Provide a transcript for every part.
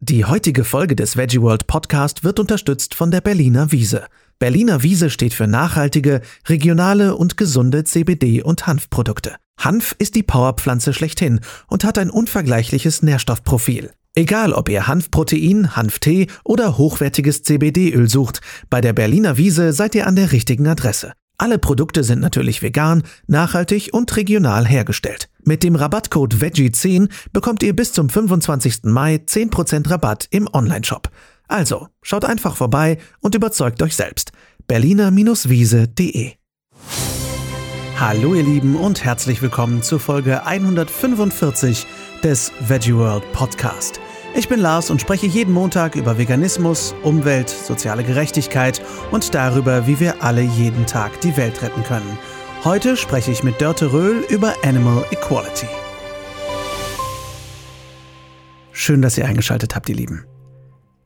Die heutige Folge des Veggie World Podcast wird unterstützt von der Berliner Wiese. Berliner Wiese steht für nachhaltige, regionale und gesunde CBD- und Hanfprodukte. Hanf ist die Powerpflanze schlechthin und hat ein unvergleichliches Nährstoffprofil. Egal, ob ihr Hanfprotein, Hanftee oder hochwertiges CBD-Öl sucht, bei der Berliner Wiese seid ihr an der richtigen Adresse. Alle Produkte sind natürlich vegan, nachhaltig und regional hergestellt. Mit dem Rabattcode VEGGIE10 bekommt ihr bis zum 25. Mai 10% Rabatt im Onlineshop. Also, schaut einfach vorbei und überzeugt euch selbst. berliner-wiese.de Hallo ihr Lieben und herzlich willkommen zur Folge 145 des Veggie World Podcast. Ich bin Lars und spreche jeden Montag über Veganismus, Umwelt, soziale Gerechtigkeit und darüber, wie wir alle jeden Tag die Welt retten können. Heute spreche ich mit Dörte Röhl über Animal Equality. Schön, dass ihr eingeschaltet habt, ihr Lieben.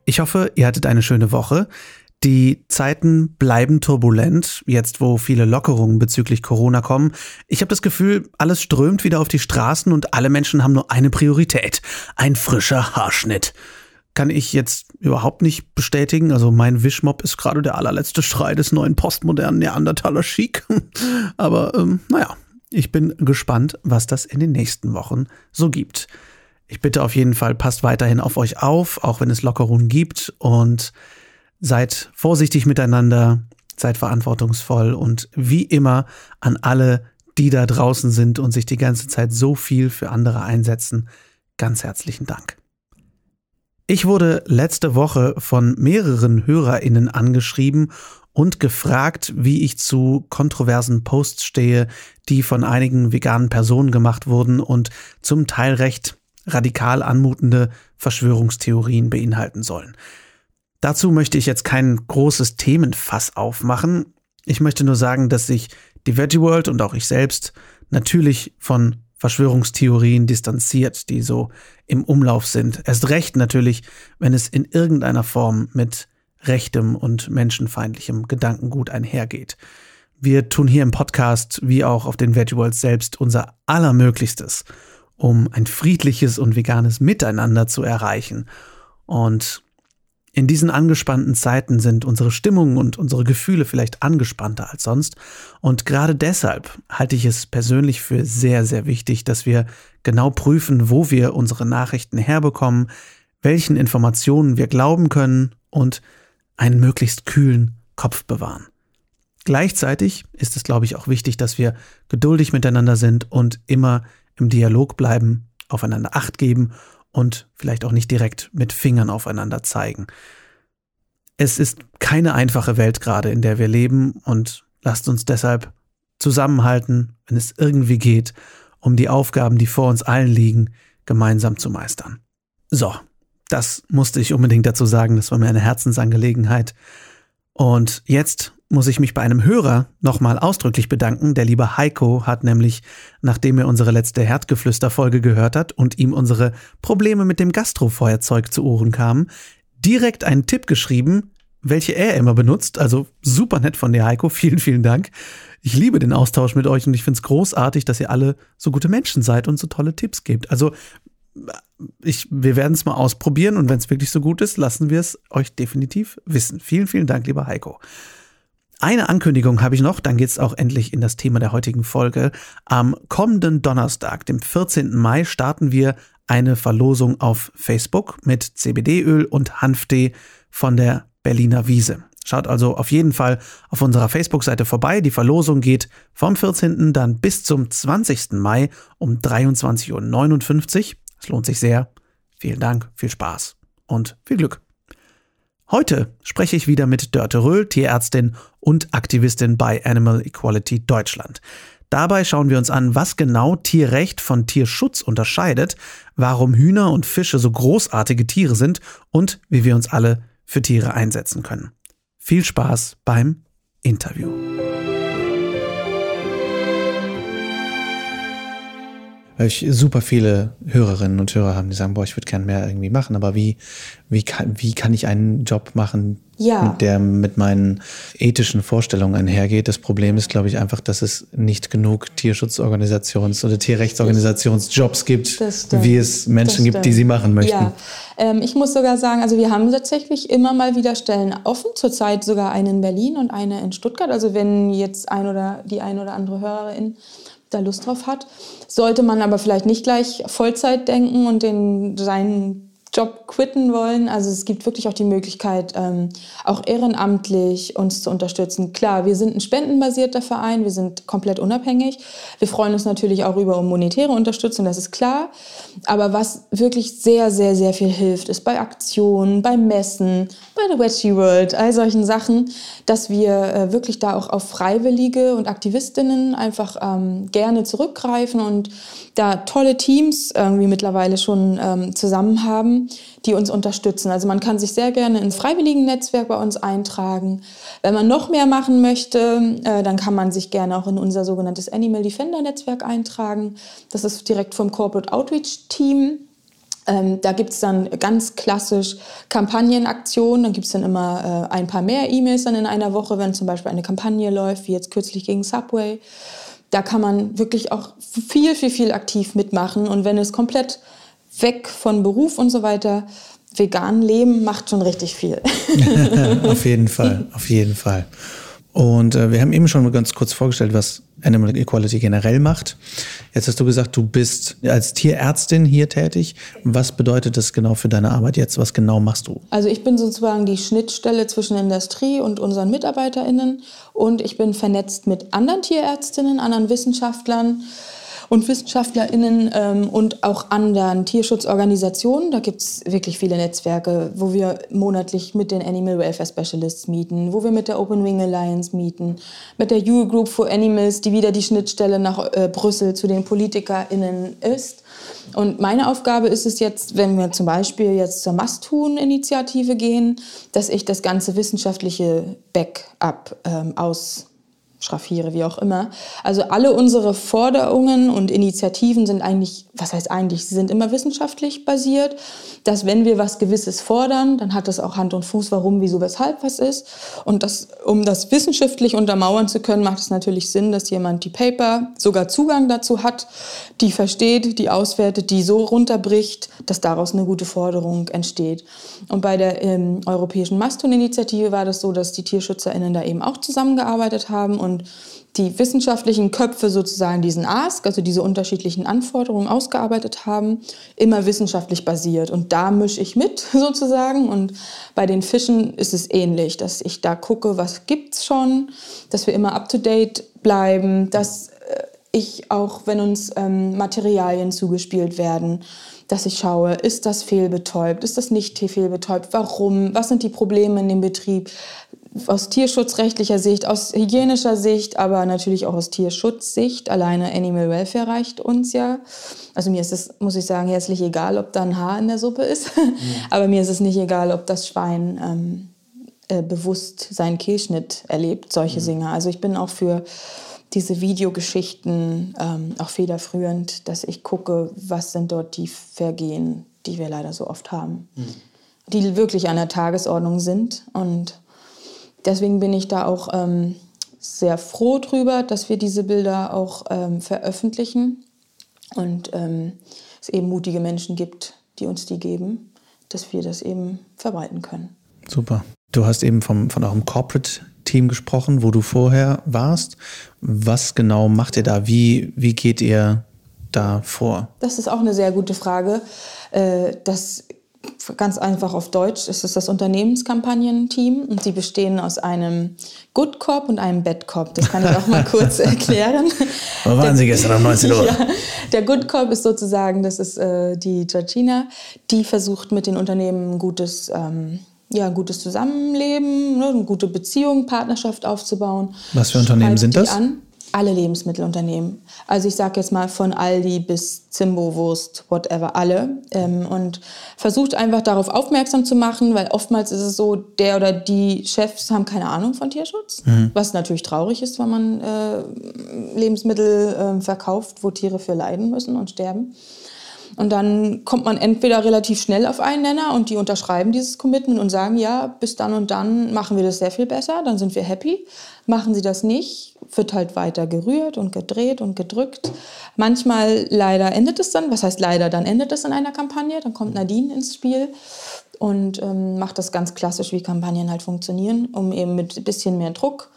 Ich hoffe, ihr hattet eine schöne Woche. Die Zeiten bleiben turbulent, jetzt wo viele Lockerungen bezüglich Corona kommen. Ich habe das Gefühl, alles strömt wieder auf die Straßen und alle Menschen haben nur eine Priorität. Ein frischer Haarschnitt. Kann ich jetzt überhaupt nicht bestätigen. Also mein Wischmob ist gerade der allerletzte Schrei des neuen postmodernen Neandertaler Chic. Aber ähm, naja, ich bin gespannt, was das in den nächsten Wochen so gibt. Ich bitte auf jeden Fall, passt weiterhin auf euch auf, auch wenn es Lockerungen gibt und Seid vorsichtig miteinander, seid verantwortungsvoll und wie immer an alle, die da draußen sind und sich die ganze Zeit so viel für andere einsetzen, ganz herzlichen Dank. Ich wurde letzte Woche von mehreren Hörerinnen angeschrieben und gefragt, wie ich zu kontroversen Posts stehe, die von einigen veganen Personen gemacht wurden und zum Teil recht radikal anmutende Verschwörungstheorien beinhalten sollen. Dazu möchte ich jetzt kein großes Themenfass aufmachen. Ich möchte nur sagen, dass sich die Veggie World und auch ich selbst natürlich von Verschwörungstheorien distanziert, die so im Umlauf sind. Erst recht natürlich, wenn es in irgendeiner Form mit rechtem und menschenfeindlichem Gedankengut einhergeht. Wir tun hier im Podcast wie auch auf den Veggie selbst unser Allermöglichstes, um ein friedliches und veganes Miteinander zu erreichen. Und in diesen angespannten Zeiten sind unsere Stimmungen und unsere Gefühle vielleicht angespannter als sonst. Und gerade deshalb halte ich es persönlich für sehr, sehr wichtig, dass wir genau prüfen, wo wir unsere Nachrichten herbekommen, welchen Informationen wir glauben können und einen möglichst kühlen Kopf bewahren. Gleichzeitig ist es, glaube ich, auch wichtig, dass wir geduldig miteinander sind und immer im Dialog bleiben, aufeinander acht geben und vielleicht auch nicht direkt mit Fingern aufeinander zeigen. Es ist keine einfache Welt gerade, in der wir leben und lasst uns deshalb zusammenhalten, wenn es irgendwie geht, um die Aufgaben, die vor uns allen liegen, gemeinsam zu meistern. So, das musste ich unbedingt dazu sagen, das war mir eine Herzensangelegenheit. Und jetzt muss ich mich bei einem Hörer nochmal ausdrücklich bedanken. Der liebe Heiko hat nämlich, nachdem er unsere letzte Herdgeflüster-Folge gehört hat und ihm unsere Probleme mit dem Gastrofeuerzeug zu Ohren kamen, direkt einen Tipp geschrieben, welche er immer benutzt. Also super nett von dir, Heiko. Vielen, vielen Dank. Ich liebe den Austausch mit euch und ich finde es großartig, dass ihr alle so gute Menschen seid und so tolle Tipps gebt. Also ich, wir werden es mal ausprobieren und wenn es wirklich so gut ist, lassen wir es euch definitiv wissen. Vielen, vielen Dank, lieber Heiko. Eine Ankündigung habe ich noch, dann geht es auch endlich in das Thema der heutigen Folge. Am kommenden Donnerstag, dem 14. Mai, starten wir eine Verlosung auf Facebook mit CBD-Öl und Hanftee von der Berliner Wiese. Schaut also auf jeden Fall auf unserer Facebook-Seite vorbei. Die Verlosung geht vom 14. dann bis zum 20. Mai um 23.59 Uhr. Es lohnt sich sehr. Vielen Dank, viel Spaß und viel Glück. Heute spreche ich wieder mit Dörte Röhl, Tierärztin und Aktivistin bei Animal Equality Deutschland. Dabei schauen wir uns an, was genau Tierrecht von Tierschutz unterscheidet, warum Hühner und Fische so großartige Tiere sind und wie wir uns alle für Tiere einsetzen können. Viel Spaß beim Interview. Ich super viele Hörerinnen und Hörer haben, die sagen, boah, ich würde gern mehr irgendwie machen, aber wie, wie, kann, wie kann ich einen Job machen, ja. der mit meinen ethischen Vorstellungen einhergeht? Das Problem ist, glaube ich, einfach, dass es nicht genug Tierschutzorganisations- oder Tierrechtsorganisationsjobs gibt, wie es Menschen gibt, die sie machen möchten. Ja. Ähm, ich muss sogar sagen, also wir haben tatsächlich immer mal wieder Stellen offen, zurzeit sogar eine in Berlin und eine in Stuttgart. Also wenn jetzt ein oder die ein oder andere Hörerin da Lust drauf hat. Sollte man aber vielleicht nicht gleich Vollzeit denken und den, seinen Job quitten wollen. Also es gibt wirklich auch die Möglichkeit, ähm, auch ehrenamtlich uns zu unterstützen. Klar, wir sind ein spendenbasierter Verein, wir sind komplett unabhängig. Wir freuen uns natürlich auch über monetäre Unterstützung, das ist klar. Aber was wirklich sehr, sehr, sehr viel hilft, ist bei Aktionen, bei Messen, bei der Wedgie World, all solchen Sachen, dass wir äh, wirklich da auch auf Freiwillige und Aktivistinnen einfach ähm, gerne zurückgreifen und da tolle Teams irgendwie mittlerweile schon ähm, zusammen haben, die uns unterstützen. Also man kann sich sehr gerne ins Freiwilligen-Netzwerk bei uns eintragen. Wenn man noch mehr machen möchte, äh, dann kann man sich gerne auch in unser sogenanntes Animal Defender Netzwerk eintragen. Das ist direkt vom Corporate Outreach Team. Ähm, da gibt es dann ganz klassisch Kampagnenaktionen. Dann gibt es dann immer äh, ein paar mehr E-Mails dann in einer Woche, wenn zum Beispiel eine Kampagne läuft, wie jetzt kürzlich gegen Subway da kann man wirklich auch viel, viel, viel aktiv mitmachen. Und wenn es komplett weg von Beruf und so weiter, vegan leben macht schon richtig viel. auf jeden Fall, auf jeden Fall. Und äh, wir haben eben schon ganz kurz vorgestellt, was Animal Equality generell macht. Jetzt hast du gesagt, du bist als Tierärztin hier tätig. Was bedeutet das genau für deine Arbeit jetzt? Was genau machst du? Also ich bin sozusagen die Schnittstelle zwischen Industrie und unseren MitarbeiterInnen und ich bin vernetzt mit anderen Tierärztinnen, anderen Wissenschaftlern und WissenschaftlerInnen ähm, und auch anderen Tierschutzorganisationen. Da gibt es wirklich viele Netzwerke, wo wir monatlich mit den Animal Welfare Specialists mieten, wo wir mit der Open Wing Alliance mieten, mit der Eurogroup for Animals, die wieder die Schnittstelle nach äh, Brüssel zu den PolitikerInnen ist. Und meine Aufgabe ist es jetzt, wenn wir zum Beispiel jetzt zur Masthuhn-Initiative gehen, dass ich das ganze wissenschaftliche Backup ähm, aus schraffiere, wie auch immer. Also alle unsere Forderungen und Initiativen sind eigentlich, was heißt eigentlich, sie sind immer wissenschaftlich basiert, dass wenn wir was Gewisses fordern, dann hat das auch Hand und Fuß, warum, wieso, weshalb was ist. Und das, um das wissenschaftlich untermauern zu können, macht es natürlich Sinn, dass jemand die Paper sogar Zugang dazu hat, die versteht, die auswertet, die so runterbricht, dass daraus eine gute Forderung entsteht. Und bei der ähm, Europäischen Masthuhn-Initiative war das so, dass die TierschützerInnen da eben auch zusammengearbeitet haben und und die wissenschaftlichen Köpfe sozusagen diesen Ask, also diese unterschiedlichen Anforderungen ausgearbeitet haben, immer wissenschaftlich basiert. Und da mische ich mit sozusagen. Und bei den Fischen ist es ähnlich, dass ich da gucke, was gibt es schon, dass wir immer up-to-date bleiben, dass äh, ich auch, wenn uns ähm, Materialien zugespielt werden, dass ich schaue, ist das fehlbetäubt, ist das nicht fehlbetäubt, warum, was sind die Probleme in dem Betrieb, aus tierschutzrechtlicher Sicht, aus hygienischer Sicht, aber natürlich auch aus Tierschutzsicht. Alleine Animal Welfare reicht uns ja. Also mir ist es, muss ich sagen, herzlich egal, ob da ein Haar in der Suppe ist. Mhm. aber mir ist es nicht egal, ob das Schwein ähm, äh, bewusst seinen Kehlschnitt erlebt, solche mhm. Dinge. Also ich bin auch für diese Videogeschichten ähm, auch federführend, dass ich gucke, was sind dort die Vergehen, die wir leider so oft haben. Mhm. Die wirklich an der Tagesordnung sind und deswegen bin ich da auch ähm, sehr froh drüber, dass wir diese Bilder auch ähm, veröffentlichen und ähm, es eben mutige Menschen gibt, die uns die geben, dass wir das eben verbreiten können. Super. Du hast eben vom, von eurem Corporate-Team gesprochen, wo du vorher warst. Was genau macht ihr da? Wie, wie geht ihr da vor? Das ist auch eine sehr gute Frage. Äh, das ganz einfach auf Deutsch, ist es das Unternehmenskampagnenteam und sie bestehen aus einem Good Cop und einem Bad Cop. Das kann ich auch mal kurz erklären. Wo waren Sie gestern um 19 Uhr? Ja, der Good Cop ist sozusagen, das ist äh, die Georgina, die versucht mit den Unternehmen ein gutes, ähm, ja, ein gutes Zusammenleben, ne, eine gute Beziehung, Partnerschaft aufzubauen. Was für Unternehmen sind das? An. Alle Lebensmittelunternehmen. Also ich sage jetzt mal von Aldi bis Zimbo, Wurst, whatever, alle. Ähm, und versucht einfach darauf aufmerksam zu machen, weil oftmals ist es so, der oder die Chefs haben keine Ahnung von Tierschutz, mhm. was natürlich traurig ist, wenn man äh, Lebensmittel äh, verkauft, wo Tiere für leiden müssen und sterben. Und dann kommt man entweder relativ schnell auf einen Nenner und die unterschreiben dieses Commitment und sagen, ja, bis dann und dann machen wir das sehr viel besser, dann sind wir happy. Machen sie das nicht, wird halt weiter gerührt und gedreht und gedrückt. Manchmal leider endet es dann, was heißt leider, dann endet es in einer Kampagne, dann kommt Nadine ins Spiel und ähm, macht das ganz klassisch, wie Kampagnen halt funktionieren, um eben mit ein bisschen mehr Druck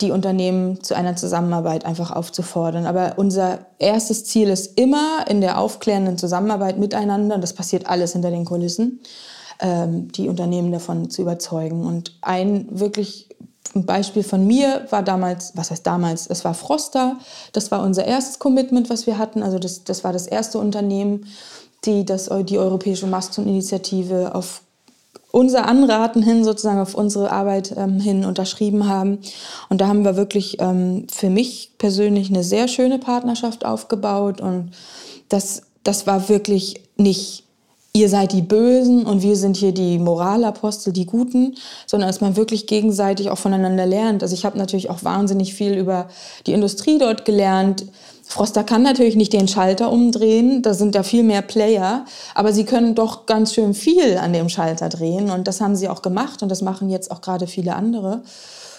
die Unternehmen zu einer Zusammenarbeit einfach aufzufordern. Aber unser erstes Ziel ist immer in der aufklärenden Zusammenarbeit miteinander, das passiert alles hinter den Kulissen, ähm, die Unternehmen davon zu überzeugen. Und ein wirklich Beispiel von mir war damals, was heißt damals, es war Froster, das war unser erstes Commitment, was wir hatten, also das, das war das erste Unternehmen, die das, die Europäische Maston-Initiative auf unser Anraten hin, sozusagen auf unsere Arbeit ähm, hin unterschrieben haben. Und da haben wir wirklich ähm, für mich persönlich eine sehr schöne Partnerschaft aufgebaut. Und das, das war wirklich nicht, ihr seid die Bösen und wir sind hier die Moralapostel, die Guten, sondern dass man wirklich gegenseitig auch voneinander lernt. Also ich habe natürlich auch wahnsinnig viel über die Industrie dort gelernt Froster kann natürlich nicht den Schalter umdrehen, da sind ja viel mehr Player, aber sie können doch ganz schön viel an dem Schalter drehen und das haben sie auch gemacht und das machen jetzt auch gerade viele andere.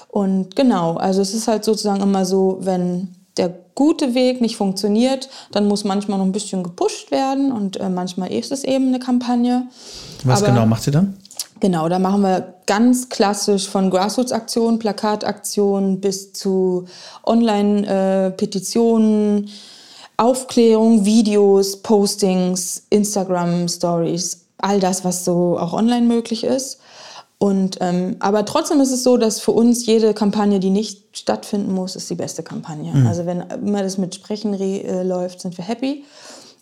Und genau, also es ist halt sozusagen immer so, wenn der gute Weg nicht funktioniert, dann muss manchmal noch ein bisschen gepusht werden und äh, manchmal ist es eben eine Kampagne. Was aber, genau macht sie dann? Genau, da machen wir ganz klassisch von Grassroots-Aktionen, Plakataktionen bis zu Online-Petitionen, Aufklärung, Videos, Postings, Instagram-Stories, all das, was so auch online möglich ist. Und, ähm, aber trotzdem ist es so, dass für uns jede Kampagne, die nicht stattfinden muss, ist die beste Kampagne. Mhm. Also wenn immer das mit Sprechen äh, läuft, sind wir happy.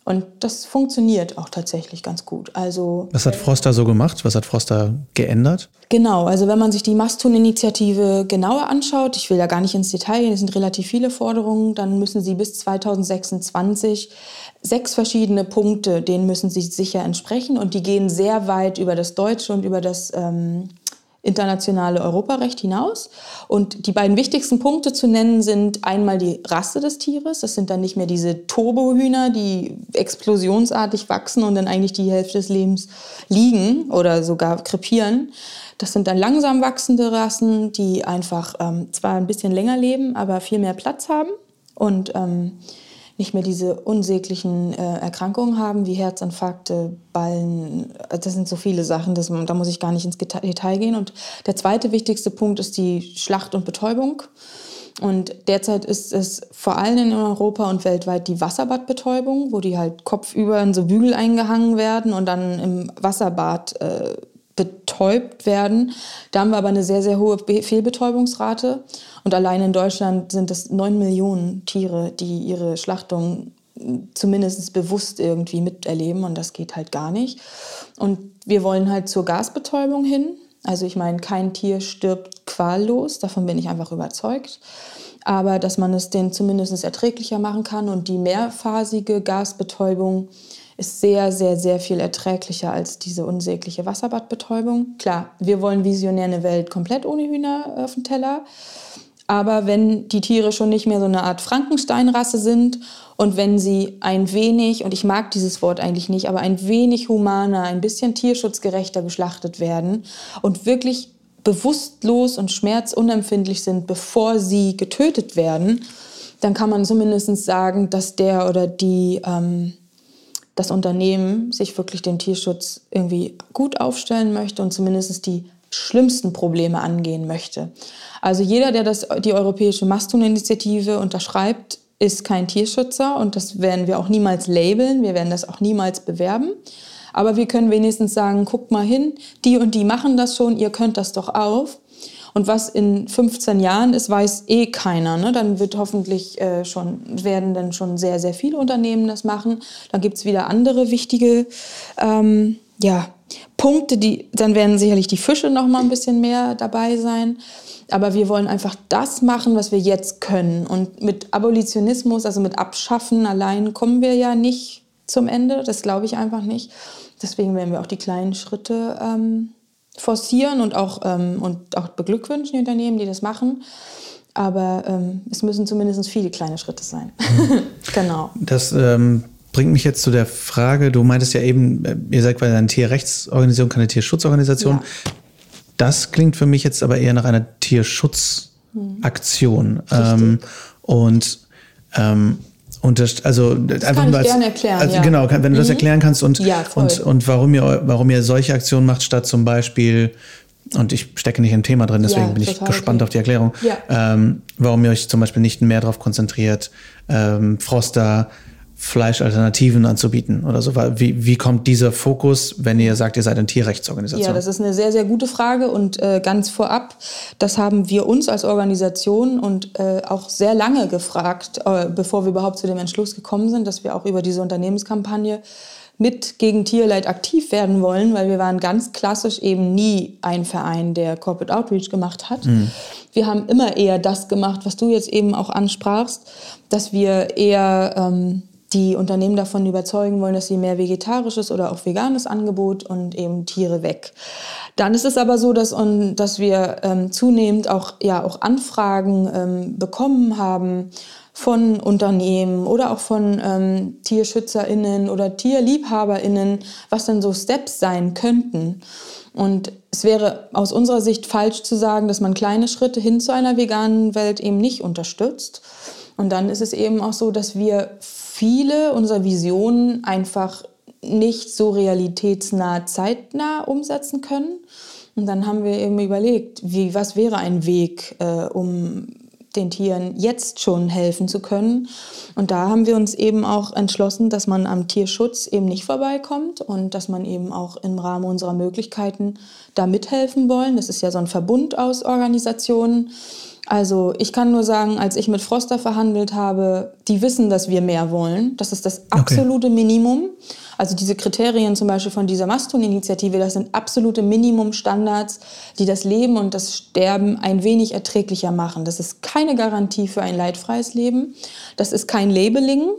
Und das funktioniert auch tatsächlich ganz gut. Also, Was hat Froster so gemacht? Was hat Froster geändert? Genau, also wenn man sich die Mastun-Initiative genauer anschaut, ich will ja gar nicht ins Detail gehen, es sind relativ viele Forderungen, dann müssen sie bis 2026 sechs verschiedene Punkte, denen müssen sie sicher entsprechen und die gehen sehr weit über das Deutsche und über das ähm, internationale Europarecht hinaus. Und die beiden wichtigsten Punkte zu nennen sind einmal die Rasse des Tieres. Das sind dann nicht mehr diese Turbohühner, die explosionsartig wachsen und dann eigentlich die Hälfte des Lebens liegen oder sogar krepieren. Das sind dann langsam wachsende Rassen, die einfach ähm, zwar ein bisschen länger leben, aber viel mehr Platz haben und ähm, nicht mehr diese unsäglichen äh, Erkrankungen haben, wie Herzinfarkte, Ballen. Das sind so viele Sachen, das, da muss ich gar nicht ins Detail gehen. Und der zweite wichtigste Punkt ist die Schlacht und Betäubung. Und derzeit ist es vor allem in Europa und weltweit die Wasserbadbetäubung, wo die halt kopfüber in so Bügel eingehangen werden und dann im Wasserbad äh, betäubt werden. Da haben wir aber eine sehr, sehr hohe Fehlbetäubungsrate. Und allein in Deutschland sind es neun Millionen Tiere, die ihre Schlachtung zumindest bewusst irgendwie miterleben. Und das geht halt gar nicht. Und wir wollen halt zur Gasbetäubung hin. Also ich meine, kein Tier stirbt quallos. Davon bin ich einfach überzeugt. Aber dass man es denen zumindest erträglicher machen kann und die mehrphasige Gasbetäubung ist sehr, sehr, sehr viel erträglicher als diese unsägliche Wasserbadbetäubung. Klar, wir wollen visionär eine Welt komplett ohne Hühner auf dem Teller. Aber wenn die Tiere schon nicht mehr so eine Art Frankenstein-Rasse sind und wenn sie ein wenig, und ich mag dieses Wort eigentlich nicht, aber ein wenig humaner, ein bisschen tierschutzgerechter geschlachtet werden und wirklich bewusstlos und schmerzunempfindlich sind, bevor sie getötet werden, dann kann man zumindest sagen, dass der oder die ähm, das Unternehmen sich wirklich den Tierschutz irgendwie gut aufstellen möchte und zumindest die schlimmsten Probleme angehen möchte. Also jeder, der das, die Europäische Mastun-Initiative unterschreibt, ist kein Tierschützer und das werden wir auch niemals labeln, wir werden das auch niemals bewerben. Aber wir können wenigstens sagen, guckt mal hin, die und die machen das schon, ihr könnt das doch auf. Und was in 15 Jahren ist, weiß eh keiner. Ne? Dann wird hoffentlich äh, schon, werden dann schon sehr, sehr viele Unternehmen das machen. Dann gibt es wieder andere wichtige ähm, ja, Punkte, die, dann werden sicherlich die Fische noch mal ein bisschen mehr dabei sein. Aber wir wollen einfach das machen, was wir jetzt können. Und mit Abolitionismus, also mit Abschaffen allein, kommen wir ja nicht zum Ende. Das glaube ich einfach nicht. Deswegen werden wir auch die kleinen Schritte ähm, forcieren und auch, ähm, und auch beglückwünschen, die Unternehmen, die das machen. Aber ähm, es müssen zumindest viele kleine Schritte sein. Mhm. genau. Das ähm, bringt mich jetzt zu der Frage, du meintest ja eben, äh, ihr seid quasi eine Tierrechtsorganisation, keine Tierschutzorganisation. Ja. Das klingt für mich jetzt aber eher nach einer Tierschutzaktion. Ähm, und und das, also das einfach kann ich als, gerne erklären. Also, ja. Genau, wenn du mhm. das erklären kannst und, ja, und, und warum, ihr, warum ihr solche Aktionen macht, statt zum Beispiel, und ich stecke nicht im Thema drin, deswegen ja, bin ich gespannt okay. auf die Erklärung, ähm, warum ihr euch zum Beispiel nicht mehr darauf konzentriert, ähm, Froster Fleischalternativen anzubieten oder so. Wie, wie kommt dieser Fokus, wenn ihr sagt, ihr seid eine Tierrechtsorganisation? Ja, das ist eine sehr, sehr gute Frage und äh, ganz vorab, das haben wir uns als Organisation und äh, auch sehr lange gefragt, äh, bevor wir überhaupt zu dem Entschluss gekommen sind, dass wir auch über diese Unternehmenskampagne mit gegen Tierleid aktiv werden wollen, weil wir waren ganz klassisch eben nie ein Verein, der Corporate Outreach gemacht hat. Mhm. Wir haben immer eher das gemacht, was du jetzt eben auch ansprachst, dass wir eher ähm, die Unternehmen davon überzeugen wollen, dass sie mehr vegetarisches oder auch veganes Angebot und eben Tiere weg. Dann ist es aber so, dass, und, dass wir ähm, zunehmend auch, ja, auch Anfragen ähm, bekommen haben von Unternehmen oder auch von ähm, TierschützerInnen oder TierliebhaberInnen, was denn so Steps sein könnten. Und es wäre aus unserer Sicht falsch zu sagen, dass man kleine Schritte hin zu einer veganen Welt eben nicht unterstützt. Und dann ist es eben auch so, dass wir viele unserer Visionen einfach nicht so realitätsnah, zeitnah umsetzen können. Und dann haben wir eben überlegt, wie, was wäre ein Weg, äh, um den Tieren jetzt schon helfen zu können. Und da haben wir uns eben auch entschlossen, dass man am Tierschutz eben nicht vorbeikommt und dass man eben auch im Rahmen unserer Möglichkeiten da mithelfen wollen. Das ist ja so ein Verbund aus Organisationen. Also ich kann nur sagen, als ich mit Froster verhandelt habe, die wissen, dass wir mehr wollen. Das ist das absolute okay. Minimum. Also diese Kriterien zum Beispiel von dieser Maston-Initiative, das sind absolute Minimumstandards, die das Leben und das Sterben ein wenig erträglicher machen. Das ist keine Garantie für ein leidfreies Leben. Das ist kein Labeling.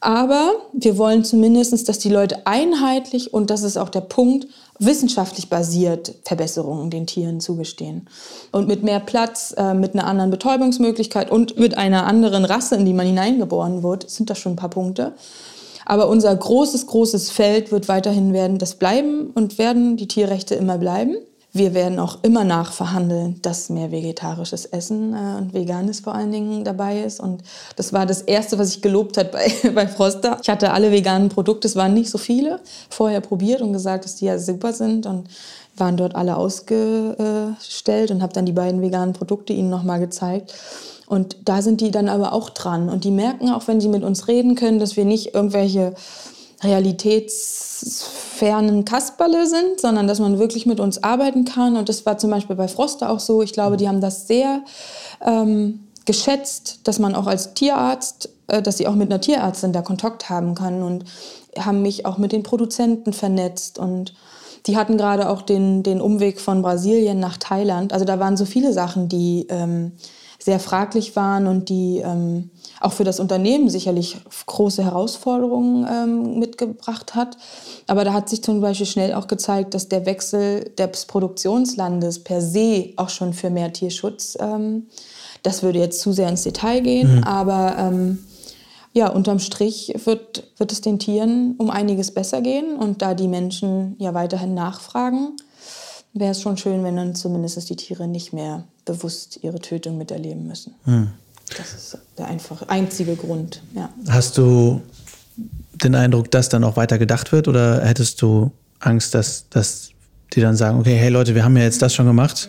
Aber wir wollen zumindest, dass die Leute einheitlich, und das ist auch der Punkt, wissenschaftlich basiert Verbesserungen den Tieren zugestehen. Und mit mehr Platz, äh, mit einer anderen Betäubungsmöglichkeit und mit einer anderen Rasse, in die man hineingeboren wird, sind das schon ein paar Punkte. Aber unser großes, großes Feld wird weiterhin werden das bleiben und werden die Tierrechte immer bleiben. Wir werden auch immer nachverhandeln, dass mehr vegetarisches Essen äh, und veganes vor allen Dingen dabei ist. Und das war das Erste, was ich gelobt hat bei, bei Froster. Ich hatte alle veganen Produkte, es waren nicht so viele, vorher probiert und gesagt, dass die ja super sind und waren dort alle ausgestellt und habe dann die beiden veganen Produkte ihnen nochmal gezeigt. Und da sind die dann aber auch dran. Und die merken auch, wenn sie mit uns reden können, dass wir nicht irgendwelche realitätsfernen Kasperle sind, sondern dass man wirklich mit uns arbeiten kann. Und das war zum Beispiel bei Froster auch so. Ich glaube, die haben das sehr ähm, geschätzt, dass man auch als Tierarzt, äh, dass sie auch mit einer Tierärztin da Kontakt haben kann und haben mich auch mit den Produzenten vernetzt und die hatten gerade auch den, den Umweg von Brasilien nach Thailand. Also da waren so viele Sachen, die ähm, sehr fraglich waren und die ähm, auch für das Unternehmen sicherlich große Herausforderungen ähm, mitgebracht hat. Aber da hat sich zum Beispiel schnell auch gezeigt, dass der Wechsel des Produktionslandes per se auch schon für mehr Tierschutz, ähm, das würde jetzt zu sehr ins Detail gehen, mhm. aber ähm, ja, unterm Strich wird, wird es den Tieren um einiges besser gehen. Und da die Menschen ja weiterhin nachfragen, wäre es schon schön, wenn dann zumindest die Tiere nicht mehr bewusst ihre Tötung miterleben müssen. Mhm. Das ist der einfach einzige Grund. Ja. Hast du den Eindruck, dass dann auch weiter gedacht wird oder hättest du Angst, dass, dass die dann sagen, okay, hey Leute, wir haben ja jetzt das schon gemacht,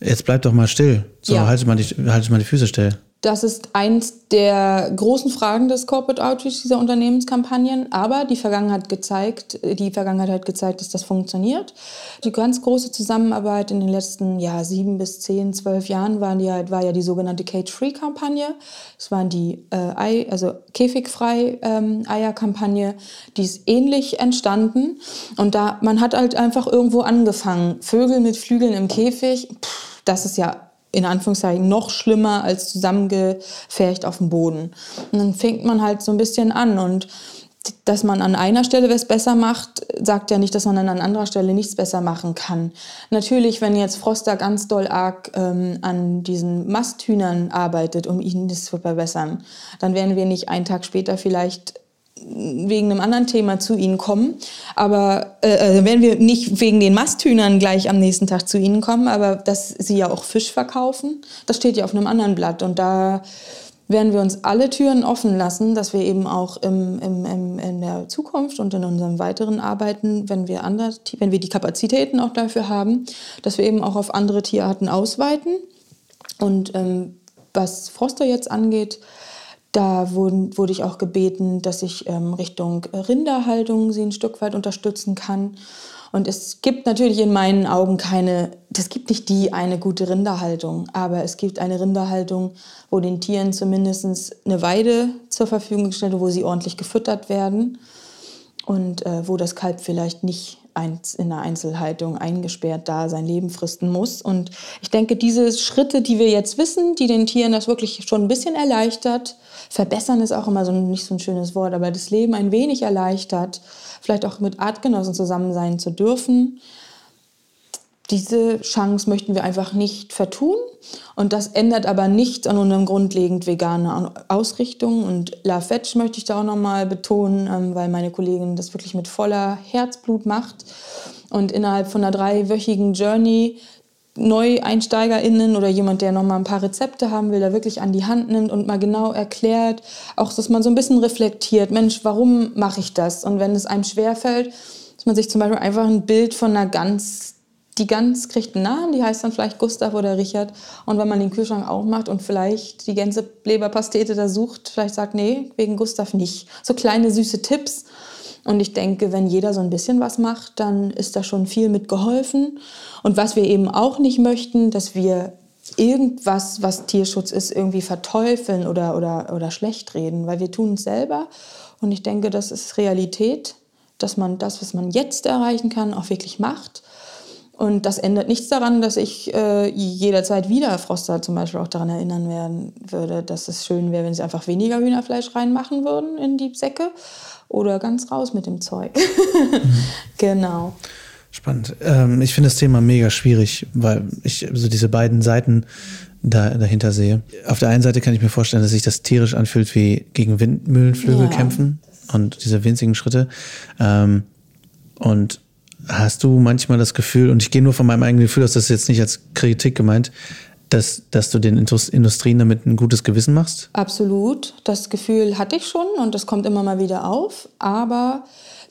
jetzt bleibt doch mal still. So, ja. haltet, mal die, haltet mal die Füße still. Das ist eins der großen Fragen des Corporate Outreach dieser Unternehmenskampagnen. Aber die Vergangenheit gezeigt, die Vergangenheit hat gezeigt, dass das funktioniert. Die ganz große Zusammenarbeit in den letzten ja, sieben bis zehn, zwölf Jahren war ja, war ja die sogenannte Cage-Free-Kampagne. Das war die äh, Ei, also käfigfrei ähm. Die ist ähnlich entstanden. Und da man hat halt einfach irgendwo angefangen. Vögel mit Flügeln im Käfig. Pff, das ist ja in Anführungszeichen noch schlimmer als zusammengefärcht auf dem Boden. Und dann fängt man halt so ein bisschen an und dass man an einer Stelle was besser macht, sagt ja nicht, dass man an anderer Stelle nichts besser machen kann. Natürlich, wenn jetzt Froster ganz doll arg ähm, an diesen Masthühnern arbeitet, um ihnen das zu verbessern, dann werden wir nicht einen Tag später vielleicht wegen einem anderen Thema zu Ihnen kommen. Aber äh, äh, werden wir nicht wegen den Masthühnern gleich am nächsten Tag zu Ihnen kommen, aber dass Sie ja auch Fisch verkaufen, das steht ja auf einem anderen Blatt. Und da werden wir uns alle Türen offen lassen, dass wir eben auch im, im, im, in der Zukunft und in unseren weiteren Arbeiten, wenn wir, andere, wenn wir die Kapazitäten auch dafür haben, dass wir eben auch auf andere Tierarten ausweiten. Und ähm, was Froster jetzt angeht, da wurden, wurde ich auch gebeten, dass ich ähm, Richtung Rinderhaltung sie ein Stück weit unterstützen kann. Und es gibt natürlich in meinen Augen keine, es gibt nicht die eine gute Rinderhaltung, aber es gibt eine Rinderhaltung, wo den Tieren zumindest eine Weide zur Verfügung gestellt wird, wo sie ordentlich gefüttert werden und äh, wo das Kalb vielleicht nicht in der Einzelhaltung eingesperrt da sein Leben fristen muss. Und ich denke, diese Schritte, die wir jetzt wissen, die den Tieren das wirklich schon ein bisschen erleichtert, verbessern ist auch immer so nicht so ein schönes Wort, aber das Leben ein wenig erleichtert, vielleicht auch mit Artgenossen zusammen sein zu dürfen. Diese Chance möchten wir einfach nicht vertun. Und das ändert aber nichts an unserem grundlegend veganen Ausrichtung. Und La Veg möchte ich da auch nochmal betonen, ähm, weil meine Kollegin das wirklich mit voller Herzblut macht. Und innerhalb von einer dreiwöchigen Journey NeueinsteigerInnen oder jemand, der noch mal ein paar Rezepte haben will, da wirklich an die Hand nimmt und mal genau erklärt, auch dass man so ein bisschen reflektiert, Mensch, warum mache ich das? Und wenn es einem schwerfällt, dass man sich zum Beispiel einfach ein Bild von einer Gans, die Gans kriegt einen Namen, die heißt dann vielleicht Gustav oder Richard. Und wenn man den Kühlschrank aufmacht und vielleicht die Gänseleberpastete da sucht, vielleicht sagt, nee, wegen Gustav nicht. So kleine süße Tipps. Und ich denke, wenn jeder so ein bisschen was macht, dann ist da schon viel mit geholfen. Und was wir eben auch nicht möchten, dass wir irgendwas, was Tierschutz ist, irgendwie verteufeln oder, oder, oder schlecht reden, weil wir tun es selber. Und ich denke, das ist Realität, dass man das, was man jetzt erreichen kann, auch wirklich macht. Und das ändert nichts daran, dass ich äh, jederzeit wieder Froster zum Beispiel auch daran erinnern werden würde, dass es schön wäre, wenn sie einfach weniger Hühnerfleisch reinmachen würden in die Säcke oder ganz raus mit dem Zeug. Genau. Spannend. Ähm, ich finde das Thema mega schwierig, weil ich so diese beiden Seiten da, dahinter sehe. Auf der einen Seite kann ich mir vorstellen, dass sich das tierisch anfühlt wie gegen Windmühlenflügel ja. kämpfen und diese winzigen Schritte. Ähm, und hast du manchmal das Gefühl, und ich gehe nur von meinem eigenen Gefühl aus, das ist jetzt nicht als Kritik gemeint, dass, dass du den Industrien damit ein gutes Gewissen machst? Absolut. Das Gefühl hatte ich schon und das kommt immer mal wieder auf. Aber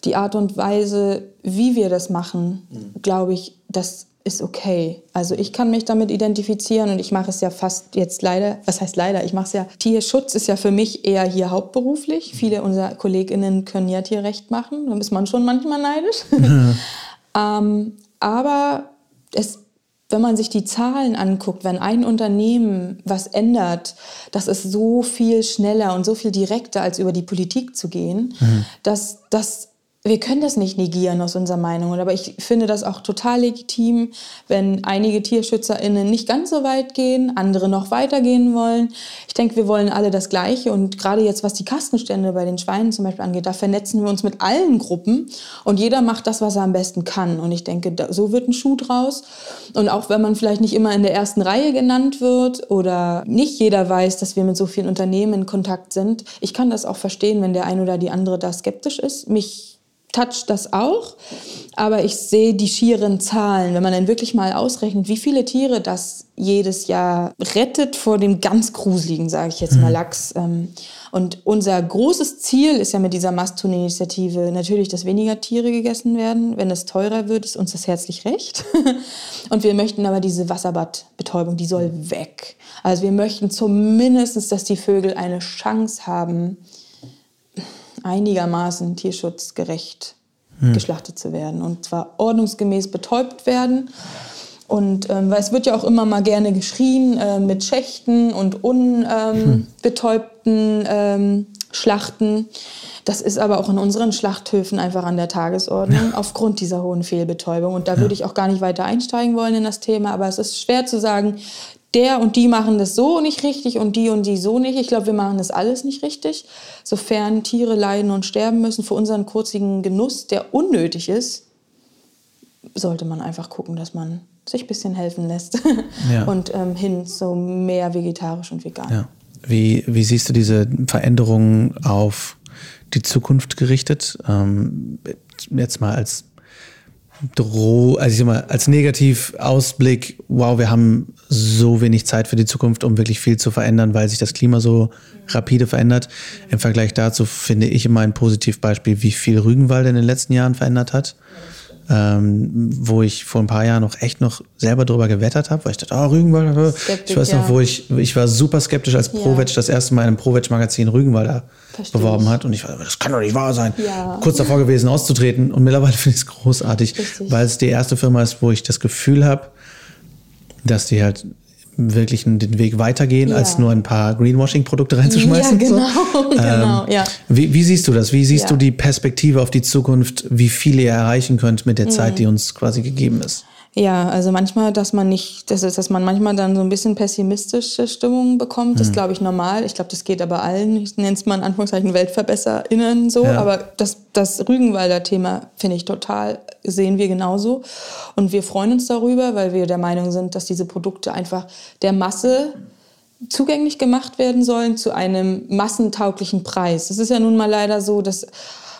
die Art und Weise, wie wir das machen, mhm. glaube ich, das ist okay. Also ich kann mich damit identifizieren und ich mache es ja fast jetzt leider, was heißt leider, ich mache es ja, Tierschutz ist ja für mich eher hier hauptberuflich. Mhm. Viele unserer KollegInnen können ja Tierrecht machen, da ist man schon manchmal neidisch. Ähm, aber es wenn man sich die Zahlen anguckt, wenn ein Unternehmen was ändert, das ist so viel schneller und so viel direkter, als über die Politik zu gehen, mhm. dass das wir können das nicht negieren aus unserer Meinung. Aber ich finde das auch total legitim, wenn einige TierschützerInnen nicht ganz so weit gehen, andere noch weiter gehen wollen. Ich denke, wir wollen alle das Gleiche. Und gerade jetzt, was die Kastenstände bei den Schweinen zum Beispiel angeht, da vernetzen wir uns mit allen Gruppen und jeder macht das, was er am besten kann. Und ich denke, so wird ein Schuh draus. Und auch wenn man vielleicht nicht immer in der ersten Reihe genannt wird oder nicht jeder weiß, dass wir mit so vielen Unternehmen in Kontakt sind, ich kann das auch verstehen, wenn der ein oder die andere da skeptisch ist. Mich toucht das auch. Aber ich sehe die schieren Zahlen, wenn man dann wirklich mal ausrechnet, wie viele Tiere das jedes Jahr rettet vor dem ganz gruseligen, sage ich jetzt mal, mhm. Lachs. Ähm, und unser großes Ziel ist ja mit dieser Masthuhn-Initiative natürlich, dass weniger Tiere gegessen werden. Wenn es teurer wird, ist uns das herzlich recht. Und wir möchten aber diese Wasserbadbetäubung, die soll weg. Also wir möchten zumindest, dass die Vögel eine Chance haben, einigermaßen tierschutzgerecht hm. geschlachtet zu werden. Und zwar ordnungsgemäß betäubt werden. Und ähm, weil es wird ja auch immer mal gerne geschrien äh, mit Schächten und unbetäubten ähm, Schlachten. Das ist aber auch in unseren Schlachthöfen einfach an der Tagesordnung ja. aufgrund dieser hohen Fehlbetäubung. Und da ja. würde ich auch gar nicht weiter einsteigen wollen in das Thema. Aber es ist schwer zu sagen, der und die machen das so nicht richtig und die und die so nicht. Ich glaube, wir machen das alles nicht richtig. Sofern Tiere leiden und sterben müssen für unseren kurzigen Genuss, der unnötig ist, sollte man einfach gucken, dass man sich ein bisschen helfen lässt ja. und ähm, hin zu mehr vegetarisch und vegan. Ja. Wie, wie siehst du diese Veränderungen auf die Zukunft gerichtet? Ähm, jetzt mal als Droh, also ich sag mal, als Negativausblick, wow, wir haben so wenig Zeit für die Zukunft, um wirklich viel zu verändern, weil sich das Klima so rapide verändert. Im Vergleich dazu finde ich immer ein Positivbeispiel, wie viel Rügenwald in den letzten Jahren verändert hat ähm, wo ich vor ein paar Jahren noch echt noch selber drüber gewettert habe, weil ich dachte, oh, Rügenwalder. Skeptisch, ich weiß noch, wo ich, ich war super skeptisch, als ProVeg ja. das erste Mal in einem ProVeg-Magazin Rügenwalder Verstehe beworben hat. Und ich war, das kann doch nicht wahr sein. Ja. Kurz davor gewesen, auszutreten. Und mittlerweile finde ich es großartig, Richtig. weil es die erste Firma ist, wo ich das Gefühl habe, dass die halt wirklich den Weg weitergehen, ja. als nur ein paar Greenwashing-Produkte reinzuschmeißen. Ja, genau. So. genau ähm, ja. Wie, wie, siehst du das? Wie siehst ja. du die Perspektive auf die Zukunft, wie viel ihr erreichen könnt mit der mhm. Zeit, die uns quasi gegeben ist? Ja, also manchmal, dass man nicht, dass, dass man manchmal dann so ein bisschen pessimistische Stimmung bekommt, mhm. glaube ich normal. Ich glaube, das geht aber allen. Ich nenne es mal in Anführungszeichen WeltverbesserInnen so. Ja. Aber das, das Rügenwalder Thema finde ich total, sehen wir genauso. Und wir freuen uns darüber, weil wir der Meinung sind, dass diese Produkte einfach der Masse zugänglich gemacht werden sollen zu einem massentauglichen Preis. Es ist ja nun mal leider so, dass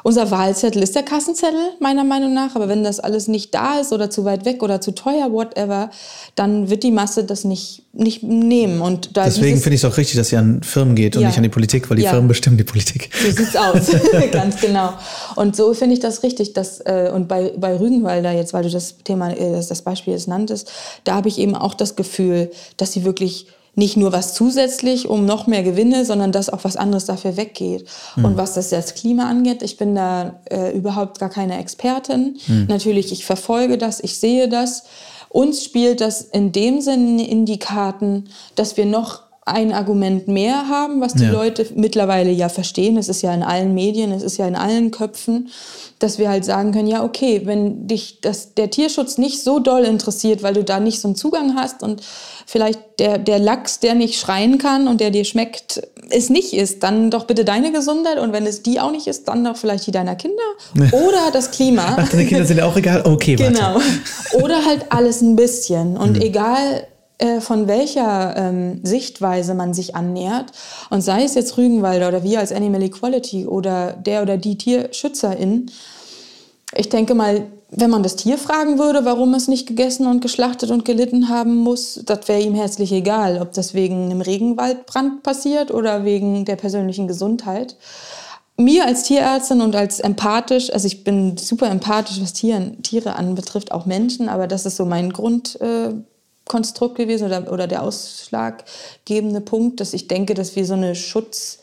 unser Wahlzettel ist der Kassenzettel, meiner Meinung nach. Aber wenn das alles nicht da ist oder zu weit weg oder zu teuer, whatever, dann wird die Masse das nicht, nicht nehmen. Und da Deswegen finde ich es auch richtig, dass sie an Firmen geht und ja. nicht an die Politik, weil die ja. Firmen bestimmen die Politik. So sieht's aus, ganz genau. Und so finde ich das richtig. Dass, äh, und bei, bei Rügenwalder jetzt, weil du das Thema, äh, das Beispiel jetzt nanntest, da habe ich eben auch das Gefühl, dass sie wirklich nicht nur was zusätzlich, um noch mehr Gewinne, sondern dass auch was anderes dafür weggeht. Mhm. Und was das, das Klima angeht, ich bin da äh, überhaupt gar keine Expertin. Mhm. Natürlich, ich verfolge das, ich sehe das. Uns spielt das in dem Sinne in die Karten, dass wir noch ein Argument mehr haben, was die ja. Leute mittlerweile ja verstehen. Es ist ja in allen Medien, es ist ja in allen Köpfen dass wir halt sagen können, ja, okay, wenn dich das, der Tierschutz nicht so doll interessiert, weil du da nicht so einen Zugang hast und vielleicht der, der Lachs, der nicht schreien kann und der dir schmeckt, es nicht ist, dann doch bitte deine Gesundheit und wenn es die auch nicht ist, dann doch vielleicht die deiner Kinder oder das Klima. Ach, deine Kinder sind auch egal? Okay, warte. Genau. Oder halt alles ein bisschen und mhm. egal äh, von welcher ähm, Sichtweise man sich annähert. Und sei es jetzt Rügenwalder oder wir als Animal Equality oder der oder die Tierschützerin, ich denke mal, wenn man das Tier fragen würde, warum es nicht gegessen und geschlachtet und gelitten haben muss, das wäre ihm herzlich egal, ob das wegen einem Regenwaldbrand passiert oder wegen der persönlichen Gesundheit. Mir als Tierärztin und als empathisch, also ich bin super empathisch, was Tieren, Tiere anbetrifft, auch Menschen, aber das ist so mein Grundkonstrukt äh, gewesen oder, oder der ausschlaggebende Punkt, dass ich denke, dass wir so eine Schutz,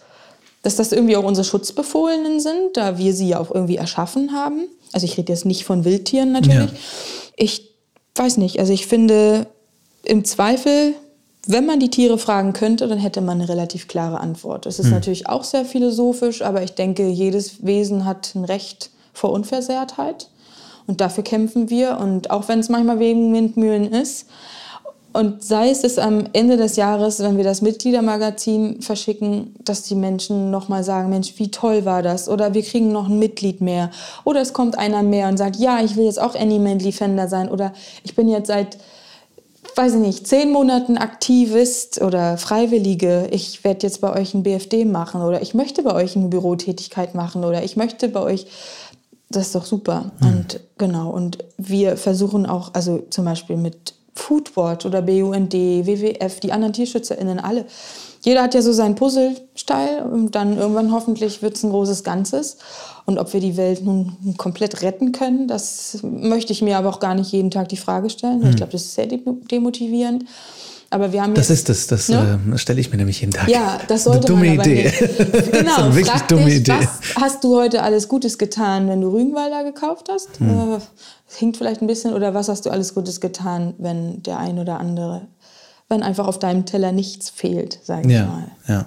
dass das irgendwie auch unsere Schutzbefohlenen sind, da wir sie ja auch irgendwie erschaffen haben also ich rede jetzt nicht von Wildtieren natürlich. Ja. Ich weiß nicht, also ich finde im Zweifel, wenn man die Tiere fragen könnte, dann hätte man eine relativ klare Antwort. Es ist mhm. natürlich auch sehr philosophisch, aber ich denke, jedes Wesen hat ein Recht vor Unversehrtheit. Und dafür kämpfen wir. Und auch wenn es manchmal wegen Windmühlen ist, und sei es, dass am Ende des Jahres, wenn wir das Mitgliedermagazin verschicken, dass die Menschen nochmal sagen, Mensch, wie toll war das? Oder wir kriegen noch ein Mitglied mehr. Oder es kommt einer mehr und sagt, ja, ich will jetzt auch Animal Defender sein. Oder ich bin jetzt seit, weiß ich nicht, zehn Monaten Aktivist oder Freiwillige. Ich werde jetzt bei euch ein BFD machen. Oder ich möchte bei euch eine Bürotätigkeit machen. Oder ich möchte bei euch Das ist doch super. Mhm. Und genau, und wir versuchen auch, also zum Beispiel mit Foodwatch oder BUND, WWF, die anderen TierschützerInnen, alle. Jeder hat ja so seinen Puzzlesteil und dann irgendwann hoffentlich wird es ein großes Ganzes. Und ob wir die Welt nun komplett retten können, das möchte ich mir aber auch gar nicht jeden Tag die Frage stellen. Ich glaube, das ist sehr demotivierend. Aber wir haben das ist es, das ne? äh, stelle ich mir nämlich jeden Tag. Ja, das sollte eine dumme man Idee. Nicht. Genau, das ist wirklich frag dumme dich, Idee. was hast du heute alles Gutes getan, wenn du Rügenwalder gekauft hast? Hm. Äh, hinkt vielleicht ein bisschen. Oder was hast du alles Gutes getan, wenn der ein oder andere, wenn einfach auf deinem Teller nichts fehlt, sage ich ja, mal. Ja.